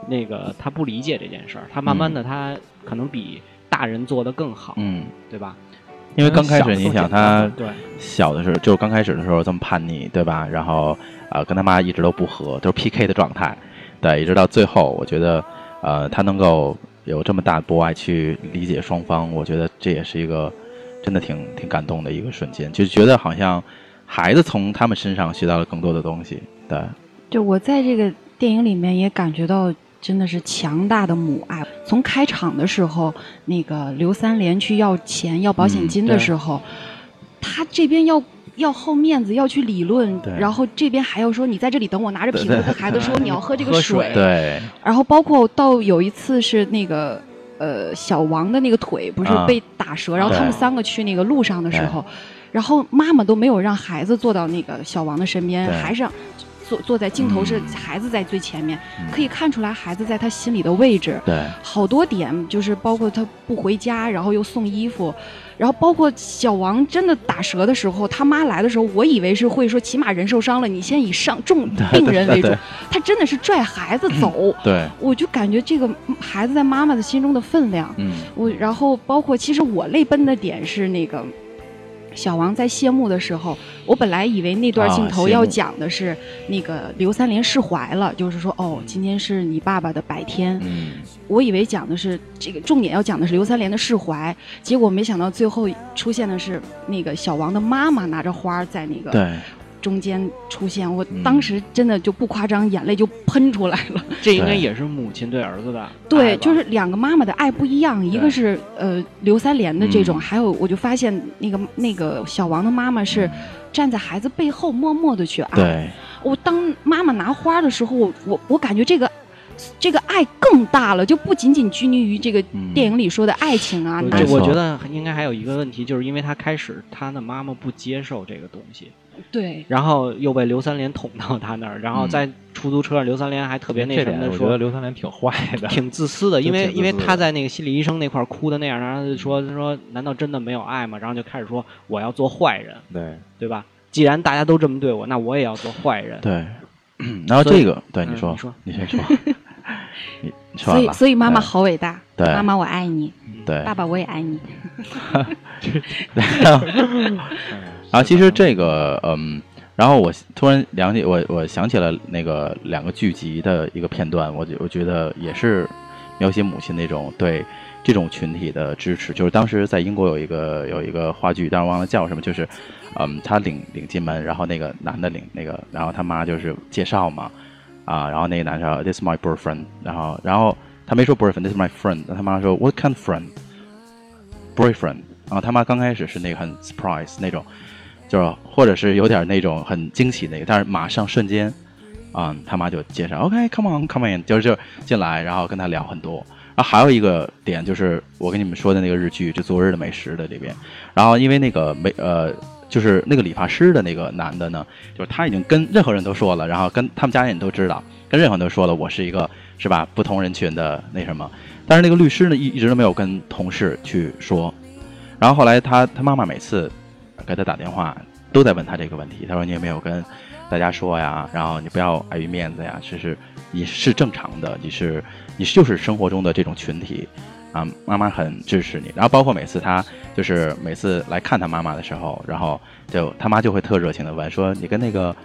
Speaker 6: 那个他不理解这件事儿，他慢慢的他可能比大人做的更好，
Speaker 4: 嗯，
Speaker 6: 对吧？
Speaker 4: 因为刚开始你想他
Speaker 6: 对，
Speaker 4: 小的时候，就刚开始的时候这么叛逆，对吧？然后啊、呃跟他妈一直都不和，都是 PK 的状态，对，一直到最后，我觉得呃，他能够有这么大的博爱去理解双方，我觉得这也是一个真的挺挺感动的一个瞬间，就觉得好像孩子从他们身上学到了更多的东西，对，
Speaker 3: 就我在这个电影里面也感觉到，真的是强大的母爱。从开场的时候，那个刘三连去要钱、要保险金的时候，他这边要。要好面子，要去理论，然后这边还要说你在这里等我，拿着瓶子跟孩子说 你要喝这个
Speaker 6: 喝水。
Speaker 4: 对，
Speaker 3: 然后包括到有一次是那个呃小王的那个腿不是
Speaker 4: 啊
Speaker 3: 被打折，然后他们三个去那个路上的时候，然后妈妈都没有让孩子坐到那个小王的身边，还是让坐坐在镜头是
Speaker 4: 嗯
Speaker 3: 孩子在最前面，
Speaker 4: 嗯
Speaker 3: 可以看出来孩子在他心里的位置。
Speaker 4: 对，
Speaker 3: 好多点就是包括他不回家，然后又送衣服，然后包括小王真的打折的时候，他妈来的时候，我以为是会说起码人受伤了，你先以上重病人为主，他真的是拽孩子走。
Speaker 4: 对，
Speaker 3: 我就感觉这个孩子在妈妈的心中的分量，
Speaker 4: 嗯，
Speaker 3: 我然后包括其实我泪奔的点是那个小王在谢幕的时候，我本来以为那段镜头要讲的是那个刘三连释怀了，就是说哦，今天是你爸爸的百天，
Speaker 4: 嗯，
Speaker 3: 我以为讲的是这个重点要讲的是刘三连的释怀，结果没想到最后出现的是那个小王的妈妈拿着花儿在那个
Speaker 4: 对，
Speaker 3: 中间出现，我
Speaker 4: 嗯。
Speaker 3: 当时真的就不夸张，眼泪就喷出来了。
Speaker 6: 这应该也是母亲对儿子的爱
Speaker 3: 对，就是两个妈妈的爱不一样，一个是呃刘三连的这种，
Speaker 4: 嗯
Speaker 3: 还有我就发现那个那个小王的妈妈是站在孩子背后默默的去爱。
Speaker 4: 对，
Speaker 3: 我当妈妈拿花的时候，我我我感觉这个这个爱更大了，就不仅仅拘泥于这个
Speaker 4: 嗯。
Speaker 3: 电影里说的爱情啊，
Speaker 6: 我觉得应该还有一个问题，就是因为他开始他的妈妈不接受这个东西，
Speaker 3: 对。
Speaker 6: 然后又被刘三连捅到他那儿，然后
Speaker 4: 嗯。
Speaker 6: 在出租车上，刘三连还特别那什么的说
Speaker 5: 我觉得刘三连挺坏的，
Speaker 6: 挺自私的，因为因为他在那个心理医生那块儿哭的那样，然后就说说难道真的没有爱吗？然后就开始说我要做坏人，
Speaker 5: 对，
Speaker 6: 对吧？既然大家都这么对我，那我也要做坏人。
Speaker 4: 对，然后这个，对，你说
Speaker 6: 嗯你说，
Speaker 4: 你先说，你 你说
Speaker 3: 所以，所以妈妈好伟大，
Speaker 4: 对。
Speaker 3: 妈妈我爱你，
Speaker 4: 对，
Speaker 3: 爸爸我也爱你。
Speaker 4: 然后，其实这个，嗯，然后我突然想起，我我想起了那个两个剧集的一个片段，我我觉得也是描写母亲那种对这种群体的支持。就是当时在英国有一个有一个话剧，但是忘了叫什么，就是，嗯，他领领进门，然后那个男的领那个，然后他妈就是介绍嘛，啊，然后那个男生 This is my boyfriend，然后然后他没说 boyfriend，This is my friend，他妈说 What kind of friend？boyfriend。然后他妈刚开始是那个很 surprise 那种，就是或者是有点那种很惊喜那个，但是马上瞬间，啊，他妈就介绍，OK，come on，come in，就是就进来，然后跟他聊很多。然后还有一个点就是我跟你们说的那个日剧，就《昨日的美食》的这边。然后因为那个美呃，就是那个理发师的那个男的呢，就是他已经跟任何人都说了，然后跟他们家人也都知道，跟任何人都说了，我是一个是吧不同人群的那什么。但是那个律师呢，一一直都没有跟同事去说。然后后来他他妈妈每次给他打电话，都在问他这个问题。他说：“你有没有跟大家说呀？然后你不要碍于面子呀。其实你是正常的，你是你就是生活中的这种群体啊。妈妈很支持你。然后包括每次他就是每次来看他妈妈的时候，然后就他妈就会特热情的问说：你跟那个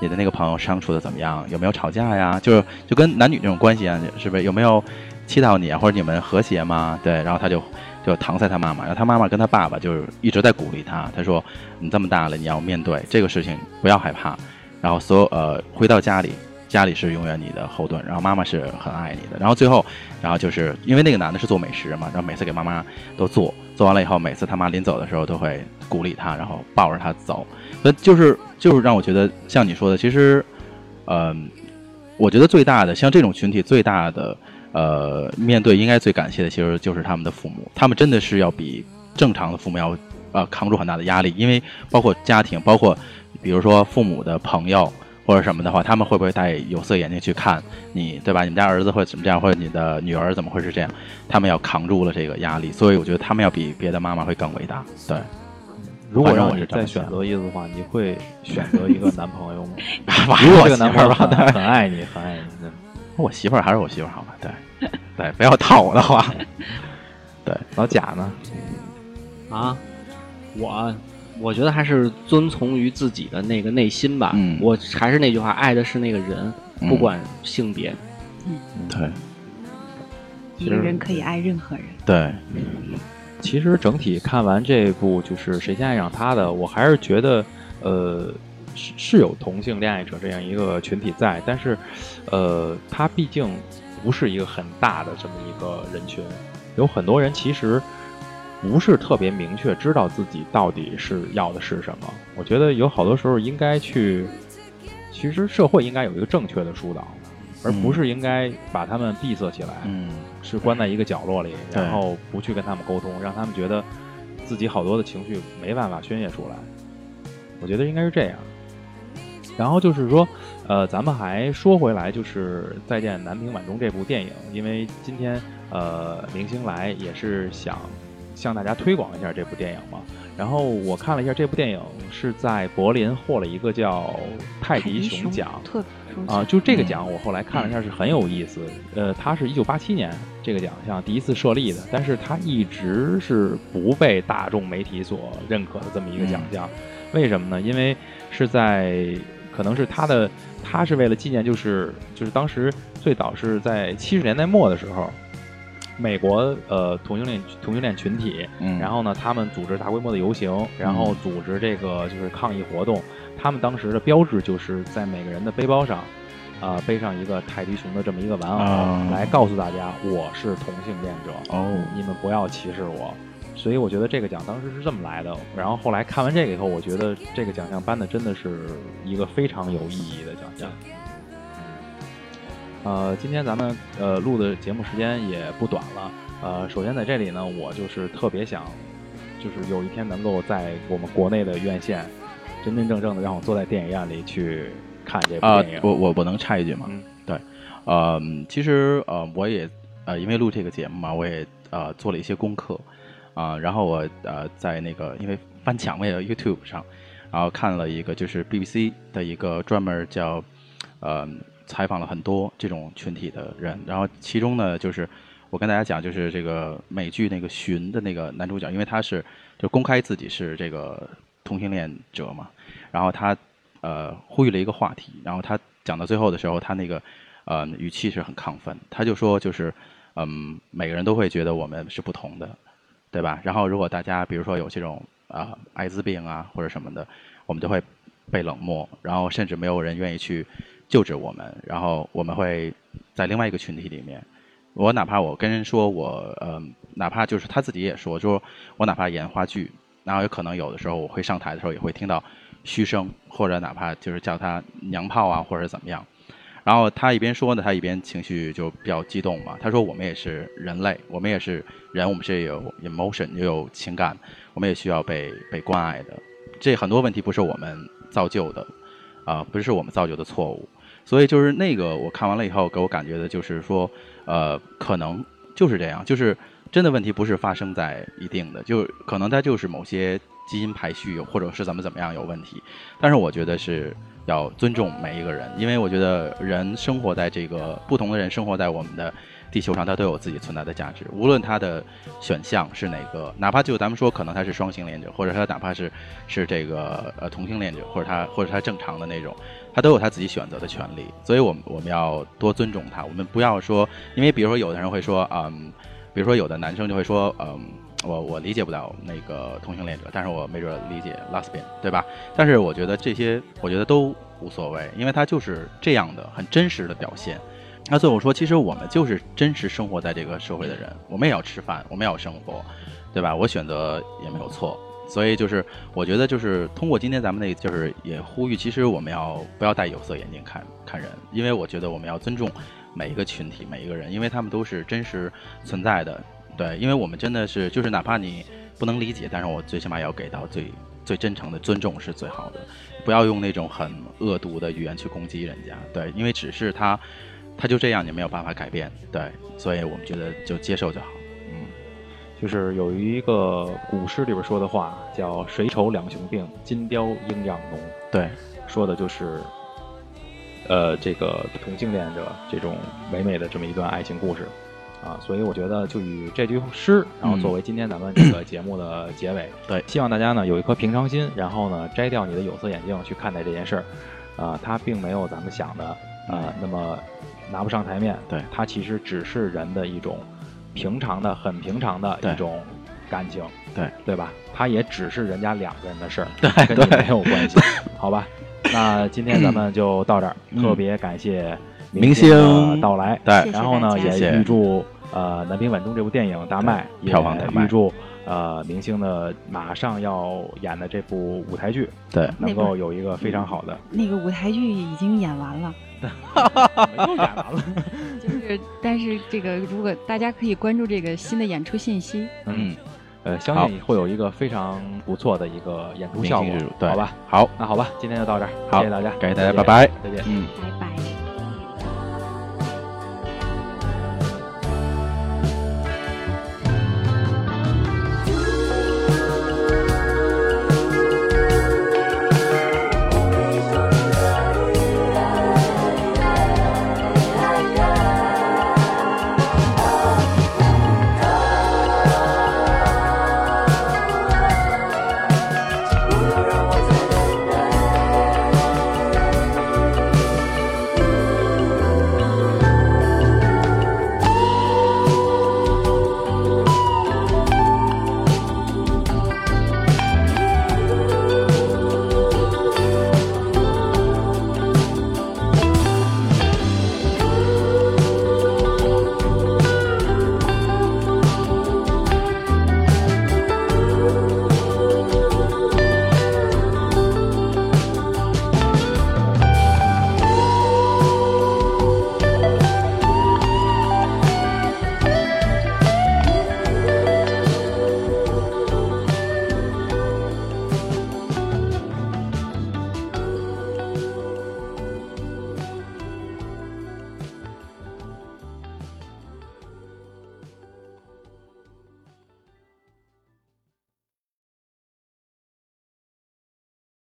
Speaker 4: 你的那个朋友相处的怎么样？有没有吵架呀？就是就跟男女这种关系啊，是不是有没有气到你啊？或者你们和谐吗？对，然后他就。就搪塞他妈妈，然后他妈妈跟他爸爸就是一直在鼓励他。他说：“你这么大了，你要面对这个事情，不要害怕。然后所有呃，回到家里，家里是永远你的后盾。然后妈妈是很爱你的。然后最后，然后就是因为那个男的是做美食嘛，然后每次给妈妈都做，做完了以后，每次他妈临走的时候都会鼓励他，然后抱着他走。那就是就是让我觉得像你说的，其实，嗯，我觉得最大的像这种群体最大的。呃，面对应该最感谢的其实就是他们的父母，他们真的是要比正常的父母要呃扛住很大的压力，因为包括家庭，包括比如说父母的朋友或者什么的话，他们会不会戴有色眼镜去看你，对吧？你们家儿子会怎么这样，或者你的女儿怎么会是这样？他们要扛住了这个压力，所以我觉得他们要比别的妈妈会更伟大。对，
Speaker 5: 如果让我再选择一次的话，你会选择一个男朋友吗？
Speaker 4: 如
Speaker 5: 果这个男朋友很很爱你，很爱你。
Speaker 4: 我媳妇儿还是我媳妇儿好吧？对，对，不要套我的话。对，
Speaker 5: 老贾呢？
Speaker 6: 啊，我我觉得还是遵从于自己的那个内心吧。
Speaker 4: 嗯，
Speaker 6: 我还是那句话，爱的是那个人，不管性别。
Speaker 3: 嗯，
Speaker 4: 对。
Speaker 3: 一个人可以爱任何人。
Speaker 4: 对。
Speaker 5: 其实整体看完这部就是《谁先爱上他》的，我还是觉得，呃。是是有同性恋爱者这样一个群体在，但是，呃，他毕竟不是一个很大的这么一个人群，有很多人其实不是特别明确知道自己到底是要的是什么。我觉得有好多时候应该去，其实社会应该有一个正确的疏导，而不是应该把他们闭塞起来，
Speaker 4: 嗯，
Speaker 5: 是关在一个角落里，然后不去跟他们沟通，让他们觉得自己好多的情绪没办法宣泄出来。我觉得应该是这样。然后就是说，呃，咱们还说回来，就是《再见南屏晚钟》这部电影，因为今天呃，明星来也是想向大家推广一下这部电影嘛。然后我看了一下这部电影是在柏林获了一个叫泰迪熊奖，啊，就这个奖我后来看了一下是很有意思。呃，它是一九八七年这个奖项第一次设立的，但是它一直是不被大众媒体所认可的这么一个奖项。为什么呢？因为是在可能是他的，他是为了纪念，就是就是当时最早是在七十年代末的时候，美国呃同性恋同性恋群体，然后呢他们组织大规模的游行，然后组织这个就是抗议活动，他们当时的标志就是在每个人的背包上，啊背上一个泰迪熊的这么一个玩偶，来告诉大家我是同性恋者，
Speaker 4: 哦，
Speaker 5: 你们不要歧视我。所以我觉得这个奖当时是这么来的，然后后来看完这个以后，我觉得这个奖项颁的真的是一个非常有意义的奖项。呃，今天咱们呃录的节目时间也不短了，呃，首先在这里呢，我就是特别想，就是有一天能够在我们国内的院线，真真正正的让我坐在电影院里去看这部电影。
Speaker 4: 我我我能插一句吗？
Speaker 5: 嗯，
Speaker 4: 对，呃，其实呃我也呃因为录这个节目嘛，我也呃做了一些功课。啊，然后我呃在那个因为翻墙嘛，YouTube 上，然后看了一个就是 BBC 的一个专门叫呃采访了很多这种群体的人，然后其中呢就是我跟大家讲，就是这个美剧那个《寻》的那个男主角，因为他是就公开自己是这个同性恋者嘛，然后他呃呼吁了一个话题，然后他讲到最后的时候，他那个呃语气是很亢奋，他就说就是嗯每个人都会觉得我们是不同的，对吧？然后如果大家比如说有这种啊、艾滋病啊或者什么的，我们就会被冷漠，然后甚至没有人愿意去救治我们，然后我们会在另外一个群体里面。我哪怕我跟人说我呃，哪怕就是他自己也说，就说我哪怕演话剧，然后有可能有的时候我会上台的时候也会听到嘘声，或者哪怕就是叫他娘炮啊，或者怎么样。然后他一边说呢，他一边情绪就比较激动嘛。他说：“我们也是人类，我们也是人，我们是有 emotion，也有情感，我们也需要被被关爱的。这很多问题不是我们造就的，啊、不是我们造就的错误。所以就是那个我看完了以后，给我感觉的就是说，呃，可能就是这样，就是真的问题不是发生在一定的，就可能它就是某些基因排序或者是怎么怎么样有问题。但是我觉得是要尊重每一个人，因为我觉得人生活在这个不同的人生活在我们的地球上，他都有自己存在的价值，无论他的选项是哪个，哪怕就咱们说可能他是双性恋者，或者他哪怕是是这个呃同性恋者，或者他或者他正常的那种，他都有他自己选择的权利，所以我们我们要多尊重他，我们不要说，因为比如说有的人会说，嗯，比如说有的男生就会说，嗯。我我理解不了那个同性恋者，但是我没准理解 lesbian，对吧？但是我觉得这些，我觉得都无所谓，因为它就是这样的很真实的表现。那所以我说，其实我们就是真实生活在这个社会的人，我们也要吃饭，我们也要生活，对吧？我选择也没有错。所以就是，我觉得就是通过今天咱们那，就是也呼吁，其实我们要不要戴有色眼镜看看人，因为我觉得我们要尊重每一个群体、每一个人，因为他们都是真实存在的。对，因为我们真的是，就是哪怕你不能理解，但是我最起码要给到最最真诚的尊重是最好的，不要用那种很恶毒的语言去攻击人家。对，因为只是他，他就这样，你没有办法改变。对，所以我们觉得就接受就好。嗯，
Speaker 5: 就是有一个古诗里边说的话，叫“水丑两雄并，金雕鹰样浓”。
Speaker 4: 对，
Speaker 5: 说的就是，呃，这个同性恋者这种美美的这么一段爱情故事啊，所以我觉得就以这句诗，然后作为今天咱们这个节目的结尾。
Speaker 4: 对
Speaker 5: 希望大家呢有一颗平常心，然后呢摘掉你的有色眼镜去看待这件事儿，啊，它并没有咱们想的啊那么拿不上台面。
Speaker 4: 对
Speaker 5: 它其实只是人的一种平常的、很平常的一种感情。
Speaker 4: 对
Speaker 5: 对吧？它也只是人家两个人的事儿，跟你没有关系，好吧？那今天咱们就到这儿，
Speaker 4: 嗯
Speaker 5: 特别感谢
Speaker 4: 明
Speaker 5: 星到来。
Speaker 4: 对
Speaker 5: 然后呢，也预祝呃《南屏晚钟》这部电影大卖，
Speaker 4: 票房大卖
Speaker 5: 预祝呃明星的马上要演的这部舞台剧
Speaker 4: 对，
Speaker 5: 能够有一个非常好的，
Speaker 3: 那个舞台剧已经演完了，
Speaker 5: 又演完了。
Speaker 3: 就是但是这个如果大家可以关注这个新的演出信息，
Speaker 4: 嗯，
Speaker 5: 呃，相信会有一个非常不错的一个演出效果好吧？
Speaker 4: 好，
Speaker 5: 那好吧，今天就到这儿，
Speaker 4: 好
Speaker 5: 谢谢大家，
Speaker 4: 感谢大家拜拜
Speaker 5: 再见。
Speaker 4: 嗯。
Speaker 3: 拜拜。